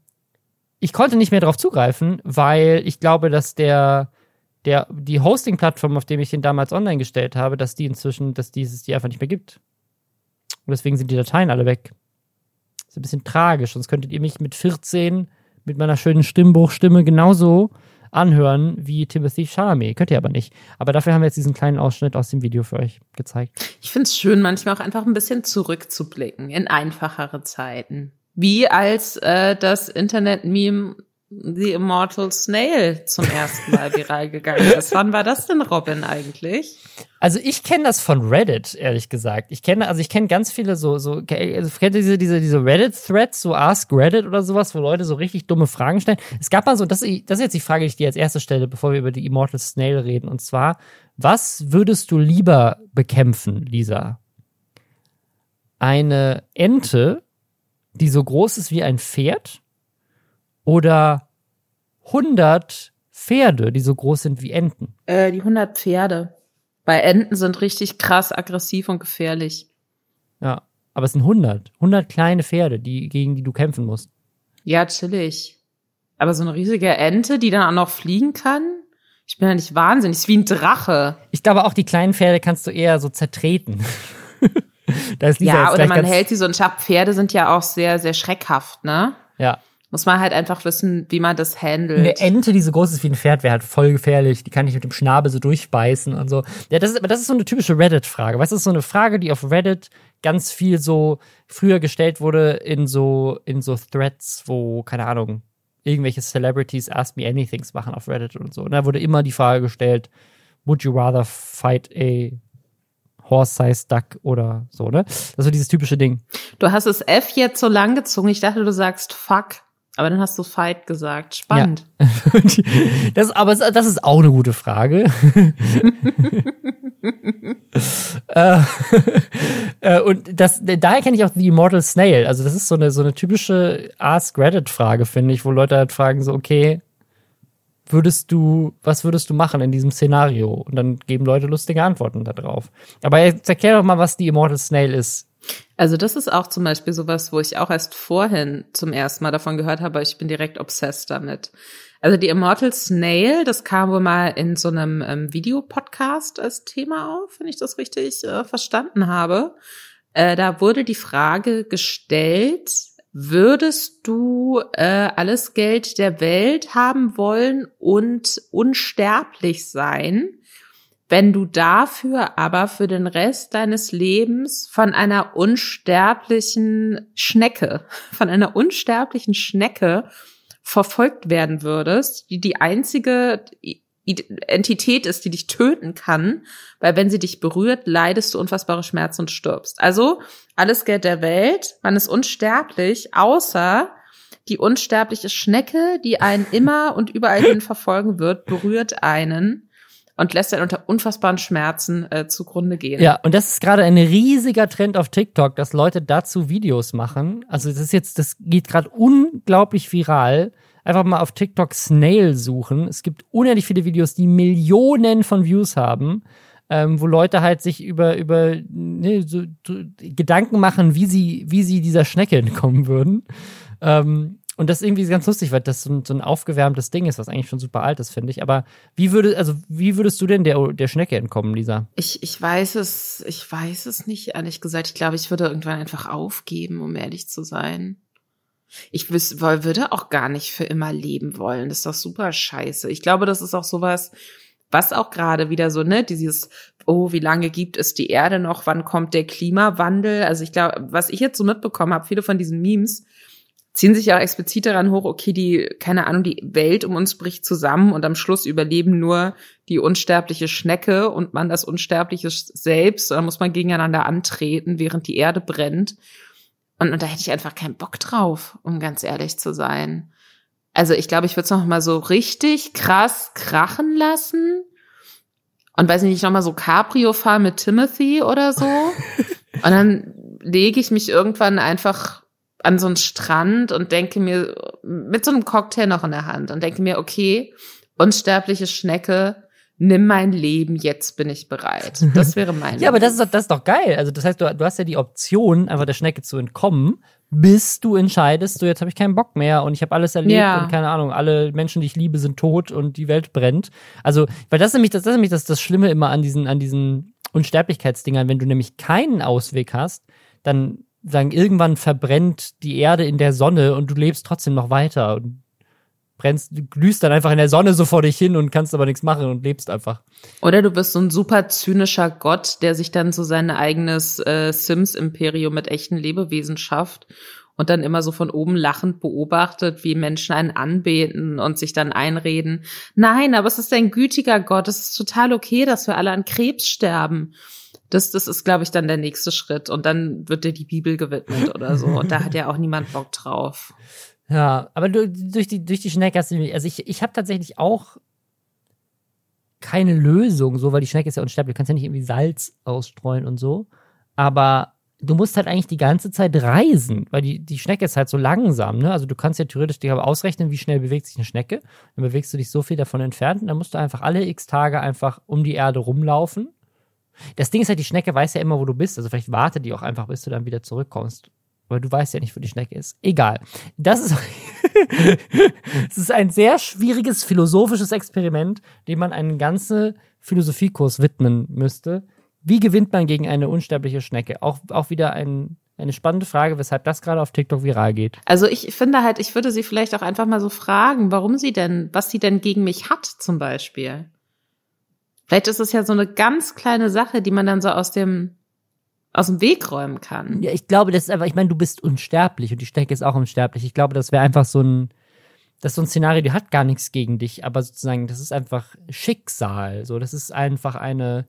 ich konnte nicht mehr darauf zugreifen, weil ich glaube, dass der der, die Hosting-Plattform, auf dem ich den damals online gestellt habe, dass die inzwischen, dass dieses die einfach nicht mehr gibt. Und deswegen sind die Dateien alle weg. Das ist ein bisschen tragisch, sonst könntet ihr mich mit 14 mit meiner schönen Stimmbruchstimme genauso anhören wie Timothy Chalamet. Könnt ihr aber nicht. Aber dafür haben wir jetzt diesen kleinen Ausschnitt aus dem Video für euch gezeigt. Ich finde es schön, manchmal auch einfach ein bisschen zurückzublicken in einfachere Zeiten. Wie als äh, das Internet-Meme The Immortal Snail zum ersten Mal viral gegangen ist. Wann war das denn, Robin, eigentlich? Also ich kenne das von Reddit, ehrlich gesagt. Ich kenne, also ich kenne ganz viele so, so, also kennt ihr diese, diese, diese Reddit-Threads, so Ask Reddit oder sowas, wo Leute so richtig dumme Fragen stellen. Es gab mal so, das, das ist jetzt die Frage, die ich dir als erste stelle, bevor wir über die Immortal Snail reden. Und zwar, was würdest du lieber bekämpfen, Lisa? Eine Ente, die so groß ist wie ein Pferd? Oder 100 Pferde, die so groß sind wie Enten? Äh, die 100 Pferde. Bei Enten sind richtig krass aggressiv und gefährlich. Ja, aber es sind 100. 100 kleine Pferde, die, gegen die du kämpfen musst. Ja, chillig. Aber so eine riesige Ente, die dann auch noch fliegen kann? Ich bin ja nicht wahnsinnig. Ist wie ein Drache. Ich glaube, auch die kleinen Pferde kannst du eher so zertreten. da ist ja, oder man hält sie so. Und Schab Pferde sind ja auch sehr, sehr schreckhaft, ne? Ja. Muss man halt einfach wissen, wie man das handelt. Eine Ente, die so groß ist wie ein Pferd, wäre halt voll gefährlich. Die kann ich mit dem Schnabel so durchbeißen und so. Ja, das ist, aber das ist so eine typische Reddit-Frage. Weißt du, das ist so eine Frage, die auf Reddit ganz viel so früher gestellt wurde in so, in so Threads, wo, keine Ahnung, irgendwelche Celebrities Ask Me Anythings machen auf Reddit und so. Und da wurde immer die Frage gestellt, would you rather fight a Horse-Sized Duck oder so, ne? Das ist so dieses typische Ding. Du hast das F jetzt so lang gezogen. Ich dachte, du sagst fuck. Aber dann hast du Fight gesagt. Spannend. Ja. das, aber das ist auch eine gute Frage. äh, äh, und das, daher kenne ich auch The Immortal Snail. Also, das ist so eine, so eine typische Ask Reddit-Frage, finde ich, wo Leute halt fragen, so, okay, würdest du, was würdest du machen in diesem Szenario? Und dann geben Leute lustige Antworten darauf. Aber jetzt erklär doch mal, was die Immortal Snail ist. Also das ist auch zum Beispiel sowas, wo ich auch erst vorhin zum ersten Mal davon gehört habe, ich bin direkt obsessed damit. Also die Immortal Snail, das kam wohl mal in so einem ähm, Videopodcast als Thema auf, wenn ich das richtig äh, verstanden habe. Äh, da wurde die Frage gestellt, würdest du äh, alles Geld der Welt haben wollen und unsterblich sein, wenn du dafür aber für den Rest deines Lebens von einer unsterblichen Schnecke, von einer unsterblichen Schnecke verfolgt werden würdest, die die einzige Entität ist, die dich töten kann, weil wenn sie dich berührt, leidest du unfassbare Schmerzen und stirbst. Also alles Geld der Welt, man ist unsterblich, außer die unsterbliche Schnecke, die einen immer und überall hin verfolgen wird, berührt einen und lässt dann unter unfassbaren Schmerzen äh, zugrunde gehen. Ja, und das ist gerade ein riesiger Trend auf TikTok, dass Leute dazu Videos machen. Also das ist jetzt, das geht gerade unglaublich viral. Einfach mal auf TikTok Snail suchen. Es gibt unendlich viele Videos, die Millionen von Views haben. Ähm, wo Leute halt sich über über ne, so, Gedanken machen, wie sie wie sie dieser Schnecke entkommen würden. Ähm, und das irgendwie ganz lustig, weil das so ein, so ein aufgewärmtes Ding ist, was eigentlich schon super alt ist, finde ich. Aber wie würde, also wie würdest du denn der, der Schnecke entkommen, Lisa? Ich, ich weiß es, ich weiß es nicht, ehrlich gesagt. Ich glaube, ich würde irgendwann einfach aufgeben, um ehrlich zu sein. Ich würde auch gar nicht für immer leben wollen. Das ist doch super scheiße. Ich glaube, das ist auch sowas, was auch gerade wieder so, ne, dieses, oh, wie lange gibt es die Erde noch? Wann kommt der Klimawandel? Also ich glaube, was ich jetzt so mitbekommen habe, viele von diesen Memes, ziehen sich ja explizit daran hoch, okay, die, keine Ahnung, die Welt um uns bricht zusammen und am Schluss überleben nur die unsterbliche Schnecke und man das unsterbliche selbst. Da muss man gegeneinander antreten, während die Erde brennt. Und, und da hätte ich einfach keinen Bock drauf, um ganz ehrlich zu sein. Also ich glaube, ich würde es noch mal so richtig krass krachen lassen. Und weiß nicht, noch mal so Cabrio fahren mit Timothy oder so. und dann lege ich mich irgendwann einfach an so einen Strand und denke mir, mit so einem Cocktail noch in der Hand und denke mir, okay, unsterbliche Schnecke, nimm mein Leben, jetzt bin ich bereit. Das wäre mein Ja, aber das ist, doch, das ist doch geil. Also das heißt, du, du hast ja die Option, einfach der Schnecke zu entkommen, bis du entscheidest, so jetzt habe ich keinen Bock mehr und ich habe alles erlebt ja. und keine Ahnung, alle Menschen, die ich liebe, sind tot und die Welt brennt. Also, weil das ist nämlich das, das, ist nämlich das, das Schlimme immer an diesen, an diesen Unsterblichkeitsdingern, wenn du nämlich keinen Ausweg hast, dann sagen, irgendwann verbrennt die Erde in der Sonne und du lebst trotzdem noch weiter und brennst, glühst dann einfach in der Sonne so vor dich hin und kannst aber nichts machen und lebst einfach. Oder du bist so ein super zynischer Gott, der sich dann so sein eigenes äh, Sims-Imperium mit echten Lebewesen schafft und dann immer so von oben lachend beobachtet, wie Menschen einen anbeten und sich dann einreden, nein, aber es ist ein gütiger Gott, es ist total okay, dass wir alle an Krebs sterben. Das, das ist, glaube ich, dann der nächste Schritt. Und dann wird dir die Bibel gewidmet oder so. Und da hat ja auch niemand Bock drauf. Ja, aber du, durch die, durch die Schnecke hast du, also ich, ich habe tatsächlich auch keine Lösung, so, weil die Schnecke ist ja unsterblich. Du kannst ja nicht irgendwie Salz ausstreuen und so. Aber du musst halt eigentlich die ganze Zeit reisen, weil die, die Schnecke ist halt so langsam, ne? Also du kannst ja theoretisch dir aber ausrechnen, wie schnell bewegt sich eine Schnecke. Dann bewegst du dich so viel davon entfernt und dann musst du einfach alle x Tage einfach um die Erde rumlaufen das Ding ist halt, die Schnecke weiß ja immer, wo du bist. Also vielleicht wartet die auch einfach, bis du dann wieder zurückkommst. Weil du weißt ja nicht, wo die Schnecke ist. Egal. Das ist, es ist ein sehr schwieriges philosophisches Experiment, dem man einen ganzen Philosophiekurs widmen müsste. Wie gewinnt man gegen eine unsterbliche Schnecke? Auch, auch wieder ein, eine spannende Frage, weshalb das gerade auf TikTok viral geht. Also ich finde halt, ich würde sie vielleicht auch einfach mal so fragen, warum sie denn, was sie denn gegen mich hat zum Beispiel. Vielleicht ist es ja so eine ganz kleine Sache, die man dann so aus dem aus dem Weg räumen kann. Ja, ich glaube, das ist einfach, ich meine, du bist unsterblich und die Stecke ist auch unsterblich. Ich glaube, das wäre einfach so ein, das ist so ein Szenario, die hat gar nichts gegen dich, aber sozusagen, das ist einfach Schicksal. So, das ist einfach eine,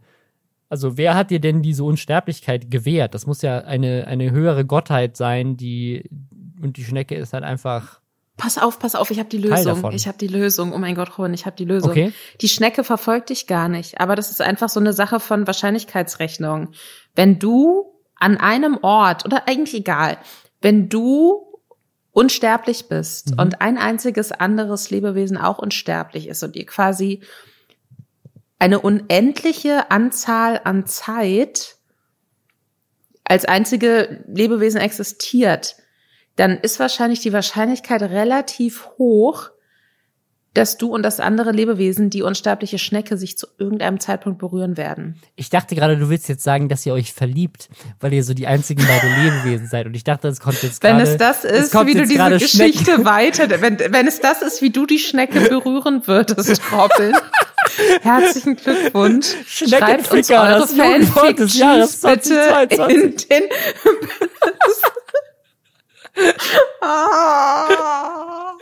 also wer hat dir denn diese Unsterblichkeit gewährt? Das muss ja eine, eine höhere Gottheit sein, die, und die Schnecke ist halt einfach Pass auf, pass auf, ich habe die Lösung. Ich habe die Lösung. Oh mein Gott, Robin, ich habe die Lösung. Okay. Die Schnecke verfolgt dich gar nicht, aber das ist einfach so eine Sache von Wahrscheinlichkeitsrechnung. Wenn du an einem Ort oder eigentlich egal, wenn du unsterblich bist Mhm. und ein einziges anderes Lebewesen auch unsterblich ist und ihr quasi eine unendliche Anzahl an Zeit als einzige Lebewesen existiert, dann ist wahrscheinlich die Wahrscheinlichkeit relativ hoch, dass du und das andere Lebewesen, die unsterbliche Schnecke, sich zu irgendeinem Zeitpunkt berühren werden. Ich dachte gerade, du willst jetzt sagen, dass ihr euch verliebt, weil ihr so die einzigen beiden Lebewesen seid. Und ich dachte, das kommt jetzt Wenn gerade. es das ist, wie du diese Geschichte Schnecken- weiter, wenn, wenn es das ist, wie du die Schnecke berühren würdest, Robin. Herzlichen Glückwunsch. Schreibt uns eure Fanfictions bitte 2022. in den Ah.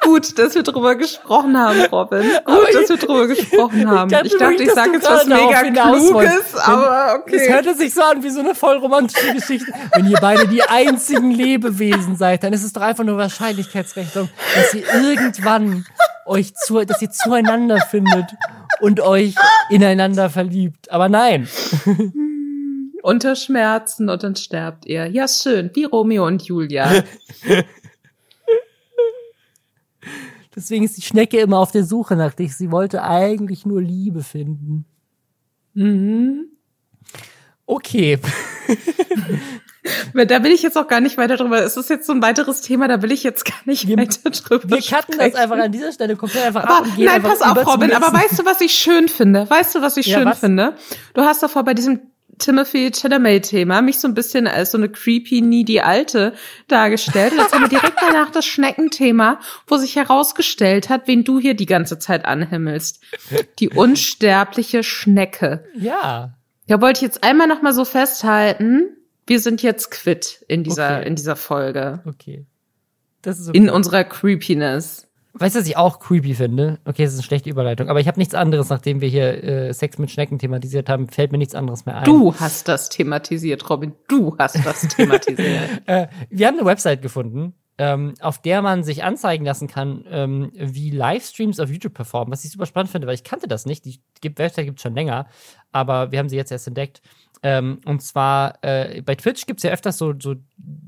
Gut, dass wir drüber gesprochen haben, Robin. Gut, dass wir drüber gesprochen haben. Ich dachte, ich sage jetzt was mega. Kluges, aber Es okay. hörte sich so an wie so eine voll romantische Geschichte. Wenn ihr beide die einzigen Lebewesen seid, dann ist es doch einfach nur Wahrscheinlichkeitsrechnung, dass ihr irgendwann euch zu, dass ihr zueinander findet und euch ineinander verliebt. Aber nein. Unter Schmerzen und dann sterbt ihr. Ja, schön. Wie Romeo und Julia. Deswegen ist die Schnecke immer auf der Suche nach dich. Sie wollte eigentlich nur Liebe finden. mhm. Okay. Da will ich jetzt auch gar nicht weiter drüber. Es ist jetzt so ein weiteres Thema, da will ich jetzt gar nicht Wir- weiter drüber Wir cutten das sprechen. einfach an dieser Stelle komplett einfach ab Aber und gehen nein, pass auf, Robin, aber weißt du, was ich schön finde? Weißt du, was ich Ja, schön was? finde? Du hast davor bei diesem Timothy Chalamet-Thema mich so ein bisschen als so eine creepy, needy Alte dargestellt. Und jetzt haben wir direkt danach das Schneckenthema, wo sich herausgestellt hat, wen du hier die ganze Zeit anhimmelst. Die unsterbliche Schnecke. Ja. Da wollte ich jetzt einmal noch mal so festhalten, wir sind jetzt quitt in dieser, Okay. in dieser Folge. Okay. Das ist okay. In unserer Creepiness. Weißt du, was ich auch creepy finde? Okay, das ist eine schlechte Überleitung, aber ich habe nichts anderes, nachdem wir hier äh, Sex mit Schnecken thematisiert haben, fällt mir nichts anderes mehr ein. Du hast das thematisiert, Robin. Du hast das thematisiert. Äh, wir haben eine Website gefunden, ähm, auf der man sich anzeigen lassen kann, ähm, wie Livestreams auf YouTube performen, was ich super spannend finde, weil ich kannte das nicht. Die Website gibt es schon länger, aber wir haben sie jetzt erst entdeckt. Ähm, und zwar äh, bei Twitch gibt es ja öfters so, so,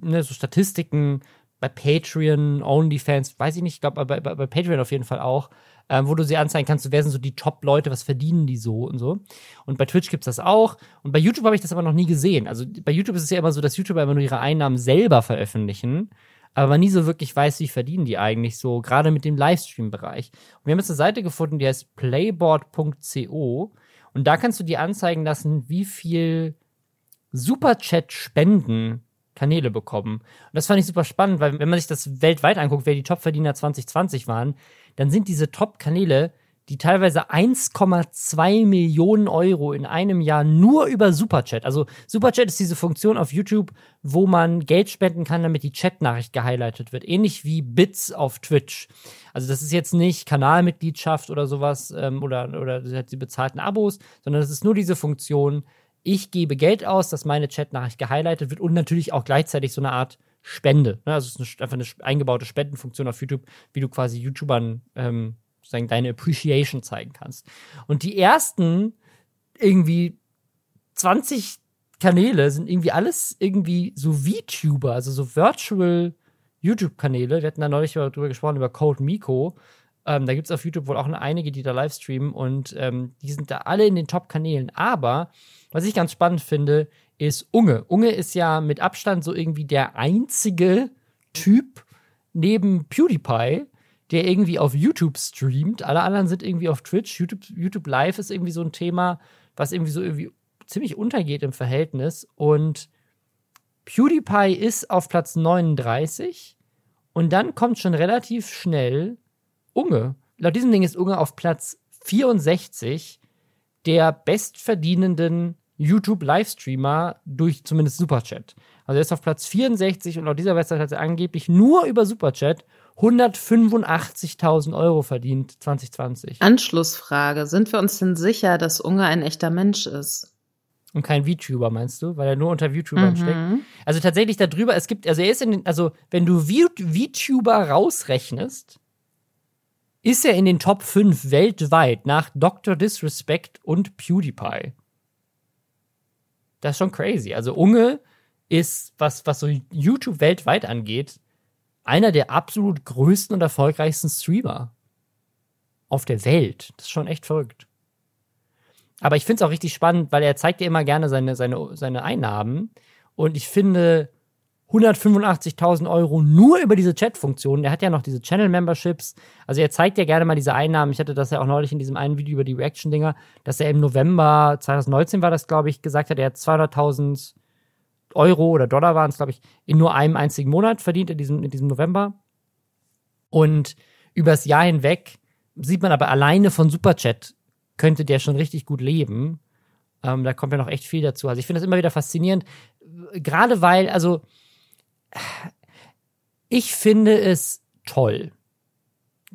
ne, so Statistiken, bei Patreon, OnlyFans, weiß ich nicht, ich glaube bei, bei, bei Patreon auf jeden Fall auch, ähm, wo du sie anzeigen kannst, wer sind so die Top-Leute, was verdienen die so und so. Und bei Twitch gibt's das auch. Und bei YouTube habe ich das aber noch nie gesehen. Also bei YouTube ist es ja immer so, dass YouTuber immer nur ihre Einnahmen selber veröffentlichen, aber man nie so wirklich weiß, wie verdienen die eigentlich so, gerade mit dem Livestream-Bereich. Und wir haben jetzt eine Seite gefunden, die heißt playboard.co und da kannst du dir anzeigen lassen, wie viel Superchat-Spenden Kanäle bekommen. Und das fand ich super spannend, weil wenn man sich das weltweit anguckt, wer die Top-Verdiener 2020 waren, dann sind diese Top-Kanäle, die teilweise 1,2 Millionen Euro in einem Jahr nur über Superchat. Also Superchat ist diese Funktion auf YouTube, wo man Geld spenden kann, damit die Chatnachricht gehighlightet wird. Ähnlich wie Bits auf Twitch. Also das ist jetzt nicht Kanalmitgliedschaft oder sowas ähm, oder, oder die bezahlten Abos, sondern das ist nur diese Funktion, ich gebe Geld aus, dass meine Chatnachricht gehighlightet wird und natürlich auch gleichzeitig so eine Art Spende. Ne? Also es ist eine, einfach eine eingebaute Spendenfunktion auf YouTube, wie du quasi YouTubern ähm, sozusagen deine Appreciation zeigen kannst. Und die ersten irgendwie 20 Kanäle sind irgendwie alles irgendwie so VTuber, also so Virtual YouTube-Kanäle. Wir hatten da neulich mal drüber gesprochen, über Code Miko. Ähm, da gibt es auf YouTube wohl auch einige, die da live streamen und ähm, die sind da alle in den Top-Kanälen. Aber was ich ganz spannend finde, ist Unge. Unge ist ja mit Abstand so irgendwie der einzige Typ neben PewDiePie, der irgendwie auf YouTube streamt. Alle anderen sind irgendwie auf Twitch. YouTube, YouTube Live ist irgendwie so ein Thema, was irgendwie so irgendwie ziemlich untergeht im Verhältnis. Und PewDiePie ist auf Platz 39 und dann kommt schon relativ schnell Unge. Laut diesem Ding ist Unge auf Platz 64 der bestverdienenden YouTube-Livestreamer durch zumindest Superchat. Also er ist auf Platz 64 und laut dieser Website hat er angeblich nur über Superchat 185.000 Euro verdient 2020. Anschlussfrage. Sind wir uns denn sicher, dass Unge ein echter Mensch ist? Und kein VTuber, meinst du? Weil er nur unter VTubern steckt. Also tatsächlich darüber, es gibt, also er ist in den, also wenn du V- VTuber rausrechnest, ist er in den Top 5 weltweit nach Dr. Disrespect und PewDiePie. Das ist schon crazy. Also Unge ist, was, was so YouTube weltweit angeht, einer der absolut größten und erfolgreichsten Streamer auf der Welt. Das ist schon echt verrückt. Aber ich finde es auch richtig spannend, weil er zeigt dir immer gerne seine, seine, seine Einnahmen. Und ich finde 185.000 Euro nur über diese Chat-Funktion. Der hat ja noch diese Channel-Memberships. Also er zeigt ja gerne mal diese Einnahmen. Ich hatte das ja auch neulich in diesem einen Video über die Reaction-Dinger, dass er im November 2019 war das, glaube ich, gesagt hat, er hat 200.000 Euro oder Dollar waren es, glaube ich, in nur einem einzigen Monat verdient in diesem, in diesem November. Und übers Jahr hinweg sieht man aber alleine von Superchat könnte der schon richtig gut leben. Ähm, da kommt ja noch echt viel dazu. Also ich finde das immer wieder faszinierend, gerade weil, also ich finde es toll,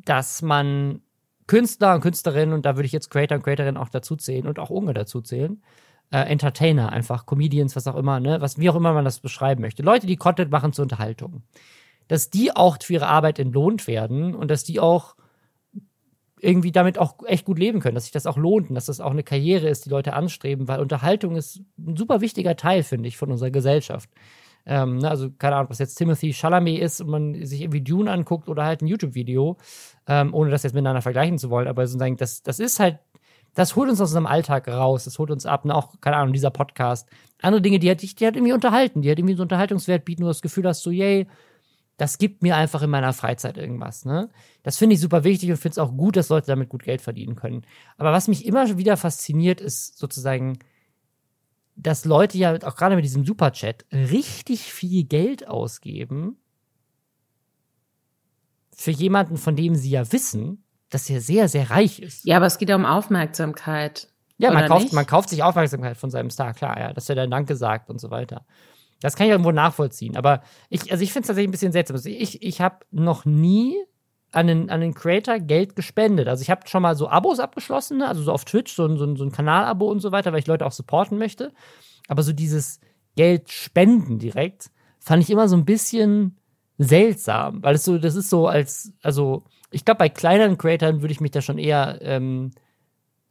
dass man Künstler und Künstlerinnen, und da würde ich jetzt Creator und Creatorinnen auch dazu zählen und auch Unge dazu zählen, äh, Entertainer einfach, Comedians, was auch immer, ne, was, wie auch immer man das beschreiben möchte. Leute, die Content machen zur Unterhaltung. Dass die auch für ihre Arbeit entlohnt werden und dass die auch irgendwie damit auch echt gut leben können, dass sich das auch lohnt und dass das auch eine Karriere ist, die Leute anstreben, weil Unterhaltung ist ein super wichtiger Teil, finde ich, von unserer Gesellschaft. Ähm, ne, also, keine Ahnung, was jetzt Timothy Chalamet ist und man sich irgendwie Dune anguckt oder halt ein YouTube-Video, ähm, ohne das jetzt miteinander vergleichen zu wollen, aber sozusagen, das, das ist halt, das holt uns aus unserem Alltag raus, das holt uns ab, und auch, keine Ahnung, dieser Podcast. Andere Dinge, die halt, die halt irgendwie unterhalten, die halt irgendwie so Unterhaltungswert bieten, du das Gefühl hast, so, yay, das gibt mir einfach in meiner Freizeit irgendwas, ne? Das finde ich super wichtig und finde es auch gut, dass Leute damit gut Geld verdienen können. Aber was mich immer wieder fasziniert, ist sozusagen, dass Leute ja auch gerade mit diesem Superchat richtig viel Geld ausgeben für jemanden, von dem sie ja wissen, dass er sehr, sehr reich ist. Ja, aber es geht ja um Aufmerksamkeit. Ja, man kauft, nicht? man kauft sich Aufmerksamkeit von seinem Star, klar, ja, dass er dann Danke sagt und so weiter. Das kann ich irgendwo nachvollziehen. Aber ich, also ich finde es tatsächlich ein bisschen seltsam. Also ich, ich habe noch nie an den, an den Creator Geld gespendet. Also ich habe schon mal so Abos abgeschlossen, ne? also so auf Twitch, so ein, so ein, so ein Kanalabo und so weiter, weil ich Leute auch supporten möchte. Aber so dieses Geld spenden direkt, fand ich immer so ein bisschen seltsam, weil es so, das ist so als, also ich glaube, bei kleineren Creatoren würde ich mich da schon eher ähm,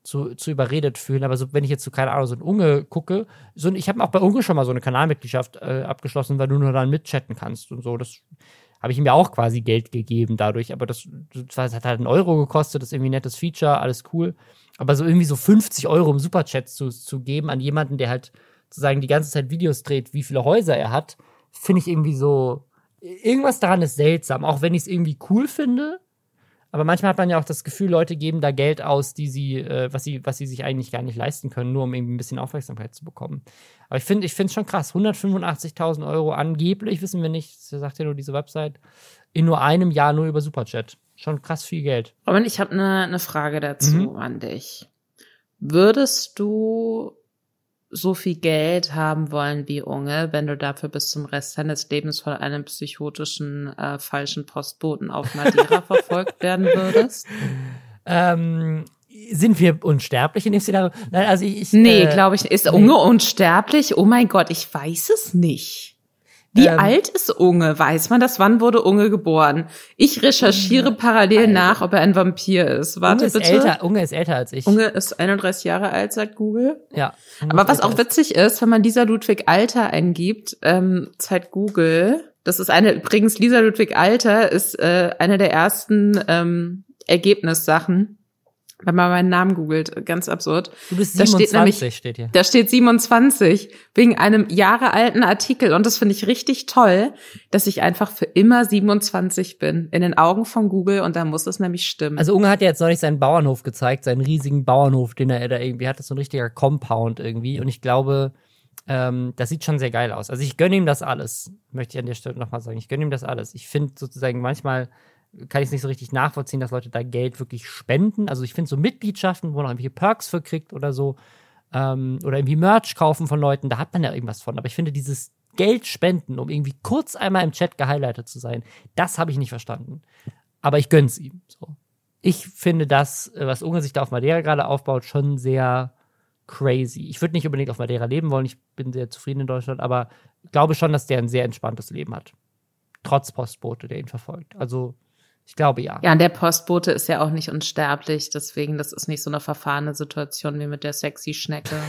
zu, zu überredet fühlen. Aber so, wenn ich jetzt so, keine Ahnung, so ein Unge gucke, so, ich habe auch bei Unge schon mal so eine Kanalmitgliedschaft äh, abgeschlossen, weil du nur dann mitchatten kannst und so. Das habe ich ihm ja auch quasi Geld gegeben dadurch. Aber das, das hat halt einen Euro gekostet, das ist irgendwie ein nettes Feature, alles cool. Aber so irgendwie so 50 Euro im Superchat zu, zu geben an jemanden, der halt sozusagen die ganze Zeit Videos dreht, wie viele Häuser er hat, finde ich irgendwie so. Irgendwas daran ist seltsam, auch wenn ich es irgendwie cool finde. Aber manchmal hat man ja auch das Gefühl, Leute geben da Geld aus, die sie, äh, was sie, was sie sich eigentlich gar nicht leisten können, nur um irgendwie ein bisschen Aufmerksamkeit zu bekommen. Aber ich finde, ich finde es schon krass. 185.000 Euro angeblich, wissen wir nicht, sagt ja nur diese Website, in nur einem Jahr nur über Superchat. Schon krass viel Geld. Robin, ich habe eine eine Frage dazu Mhm. an dich. Würdest du so viel Geld haben wollen wie Unge, wenn du dafür bis zum Rest deines Lebens von einem psychotischen äh, falschen Postboten auf Madeira verfolgt werden würdest? Ähm, sind wir unsterblich in dem Szenario? Nein, also ich. ich Nee, äh, glaube ich nicht. Ist nee. Unge unsterblich? Oh mein Gott, ich weiß es nicht. Wie Ähm. alt ist Unge? Weiß man das? Wann wurde Unge geboren? Ich recherchiere parallel nach, ob er ein Vampir ist. Warte Unge ist bitte. älter, Unge ist älter als ich. Unge ist 31 Jahre alt, sagt Google. Ja. Unge Aber was auch witzig ist, wenn man Lisa Ludwig Alter eingibt, ähm, zeigt Google, das ist eine, übrigens Lisa Ludwig Alter ist äh, eine der ersten ähm, Ergebnissachen, wenn man meinen Namen googelt, ganz absurd. Du bist da steht 27, nämlich- steht hier. Da steht 27 wegen einem jahrealten Artikel und das finde ich richtig toll, dass ich einfach für immer 27 bin in den Augen von Google und da muss es nämlich stimmen. Also Unge hat ja jetzt neulich seinen Bauernhof gezeigt, seinen riesigen Bauernhof, den er da irgendwie hat. Das ist so ein richtiger Compound irgendwie. Und ich glaube, ähm, das sieht schon sehr geil aus. Also ich gönne ihm das alles, möchte ich an der Stelle nochmal sagen. Ich gönne ihm das alles. Ich finde sozusagen manchmal kann ich es nicht so richtig nachvollziehen, dass Leute da Geld wirklich spenden. Also ich finde so Mitgliedschaften, wo man irgendwelche Perks für kriegt oder so, ähm, oder irgendwie Merch kaufen von Leuten, da hat man ja irgendwas von. Aber ich finde dieses Geld spenden, um irgendwie kurz einmal im Chat gehighlightet zu sein, das habe ich nicht verstanden. Aber ich gönn's ihm. So. Ich finde das, was Unge sich da auf Madeira gerade aufbaut, schon sehr crazy. Ich würde nicht unbedingt auf Madeira leben wollen, ich bin sehr zufrieden in Deutschland, aber glaube schon, dass der ein sehr entspanntes Leben hat. Trotz Postbote, der ihn verfolgt. Also ich glaube ja. Ja, und der Postbote ist ja auch nicht unsterblich, deswegen, das ist nicht so eine verfahrene Situation wie mit der sexy Schnecke.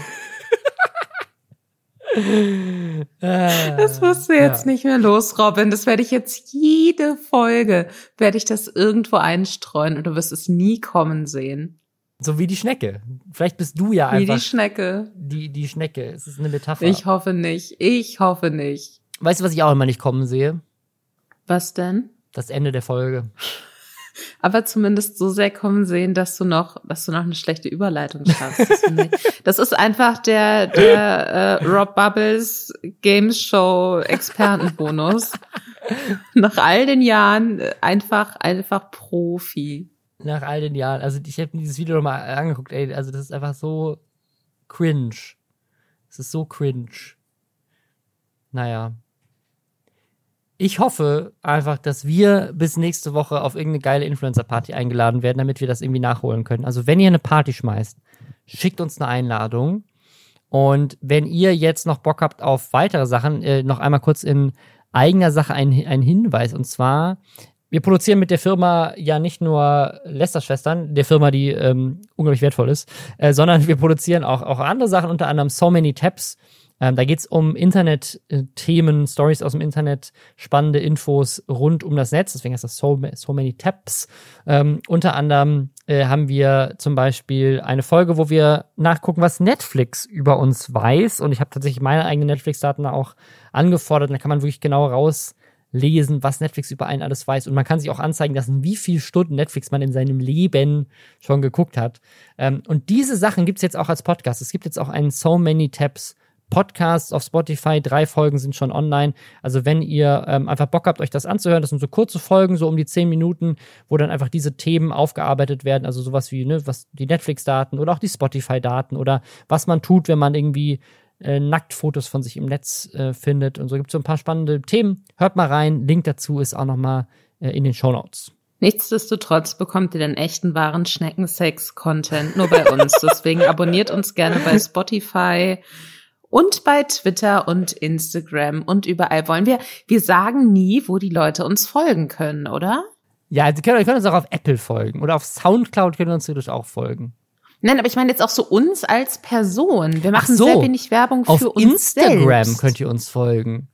Das wirst du jetzt ja. nicht mehr los, Robin. Das werde ich jetzt jede Folge, werde ich das irgendwo einstreuen und du wirst es nie kommen sehen. So wie die Schnecke. Vielleicht bist du ja einfach. Wie die Schnecke. Die, die Schnecke. Es ist eine Metapher. Ich hoffe nicht. Ich hoffe nicht. Weißt du, was ich auch immer nicht kommen sehe? Was denn? Das Ende der Folge aber zumindest so sehr kommen sehen, dass du noch, dass du noch eine schlechte Überleitung schaffst. Das, ist einfach der, der äh, Rob Bubbles Games Show Expertenbonus. Nach all den Jahren äh, einfach, einfach Profi. Nach all den Jahren. Also ich habe mir dieses Video nochmal angeguckt, ey, also das ist einfach so cringe. Es ist so cringe. Naja, ich hoffe einfach, dass wir bis nächste Woche auf irgendeine geile Influencer-Party eingeladen werden, damit wir das irgendwie nachholen können. Also wenn ihr eine Party schmeißt, schickt uns eine Einladung. Und wenn ihr jetzt noch Bock habt auf weitere Sachen, äh, noch einmal kurz in eigener Sache ein, ein Hinweis. Und zwar, wir produzieren mit der Firma ja nicht nur Lester-Schwestern, der Firma, die ähm, unglaublich wertvoll ist, äh, sondern wir produzieren auch, auch andere Sachen, unter anderem So Many Tabs ähm, da geht's um Internet-Themen, Stories aus dem Internet, spannende Infos rund um das Netz. Deswegen heißt das So, so Many Tabs. Ähm, unter anderem äh, haben wir zum Beispiel eine Folge, wo wir nachgucken, was Netflix über uns weiß. Und ich habe tatsächlich meine eigenen Netflix-Daten auch angefordert. Und da kann man wirklich genau rauslesen, was Netflix über einen alles weiß. Und man kann sich auch anzeigen lassen, wie viele Stunden Netflix man in seinem Leben schon geguckt hat. Ähm, und diese Sachen gibt's jetzt auch als Podcast. Es gibt jetzt auch einen So Many Tabs Podcasts auf Spotify. Drei Folgen sind schon online. Also wenn ihr ähm, einfach Bock habt, euch das anzuhören, das sind so kurze Folgen, so um die zehn Minuten, wo dann einfach diese Themen aufgearbeitet werden. Also sowas wie, ne, was die Netflix-Daten oder auch die Spotify-Daten oder was man tut, wenn man irgendwie äh, Nacktfotos von sich im Netz äh, findet. Und so gibt es so ein paar spannende Themen. Hört mal rein. Link dazu ist auch nochmal äh, in den Show Notes. Nichtsdestotrotz bekommt ihr den echten wahren Schneckensex-Content nur bei uns. Deswegen abonniert uns gerne bei Spotify und bei Twitter und Instagram und überall wollen wir. Wir sagen nie, wo die Leute uns folgen können, oder? Ja, sie können, können uns auch auf Apple folgen oder auf Soundcloud können uns natürlich auch folgen. Nein, aber ich meine jetzt auch so uns als Person. Wir machen so, sehr wenig Werbung für auf uns Instagram selbst. könnt ihr uns folgen.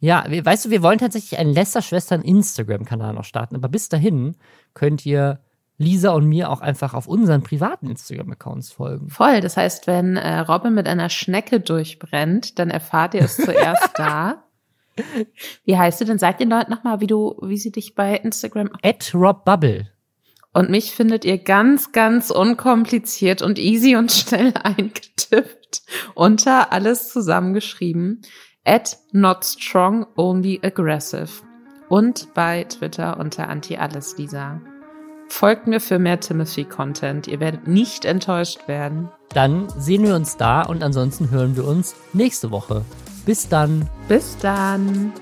Ja, weißt du, wir wollen tatsächlich einen Lester-Schwestern Instagram-Kanal noch starten, aber bis dahin könnt ihr Lisa und mir auch einfach auf unseren privaten Instagram-Accounts folgen. Voll. Das heißt, wenn äh, Robin mit einer Schnecke durchbrennt, dann erfahrt ihr es zuerst da. Wie heißt du denn? Sag den Leuten nochmal, wie du, wie sie dich bei Instagram. At Rob Bubble. Und mich findet ihr ganz, ganz unkompliziert und easy und schnell eingetippt unter alles zusammengeschrieben. At not strong, only aggressive. Und bei Twitter unter anti alles Lisa. Folgt mir für mehr Timothy-Content. Ihr werdet nicht enttäuscht werden. Dann sehen wir uns da und ansonsten hören wir uns nächste Woche. Bis dann. Bis dann.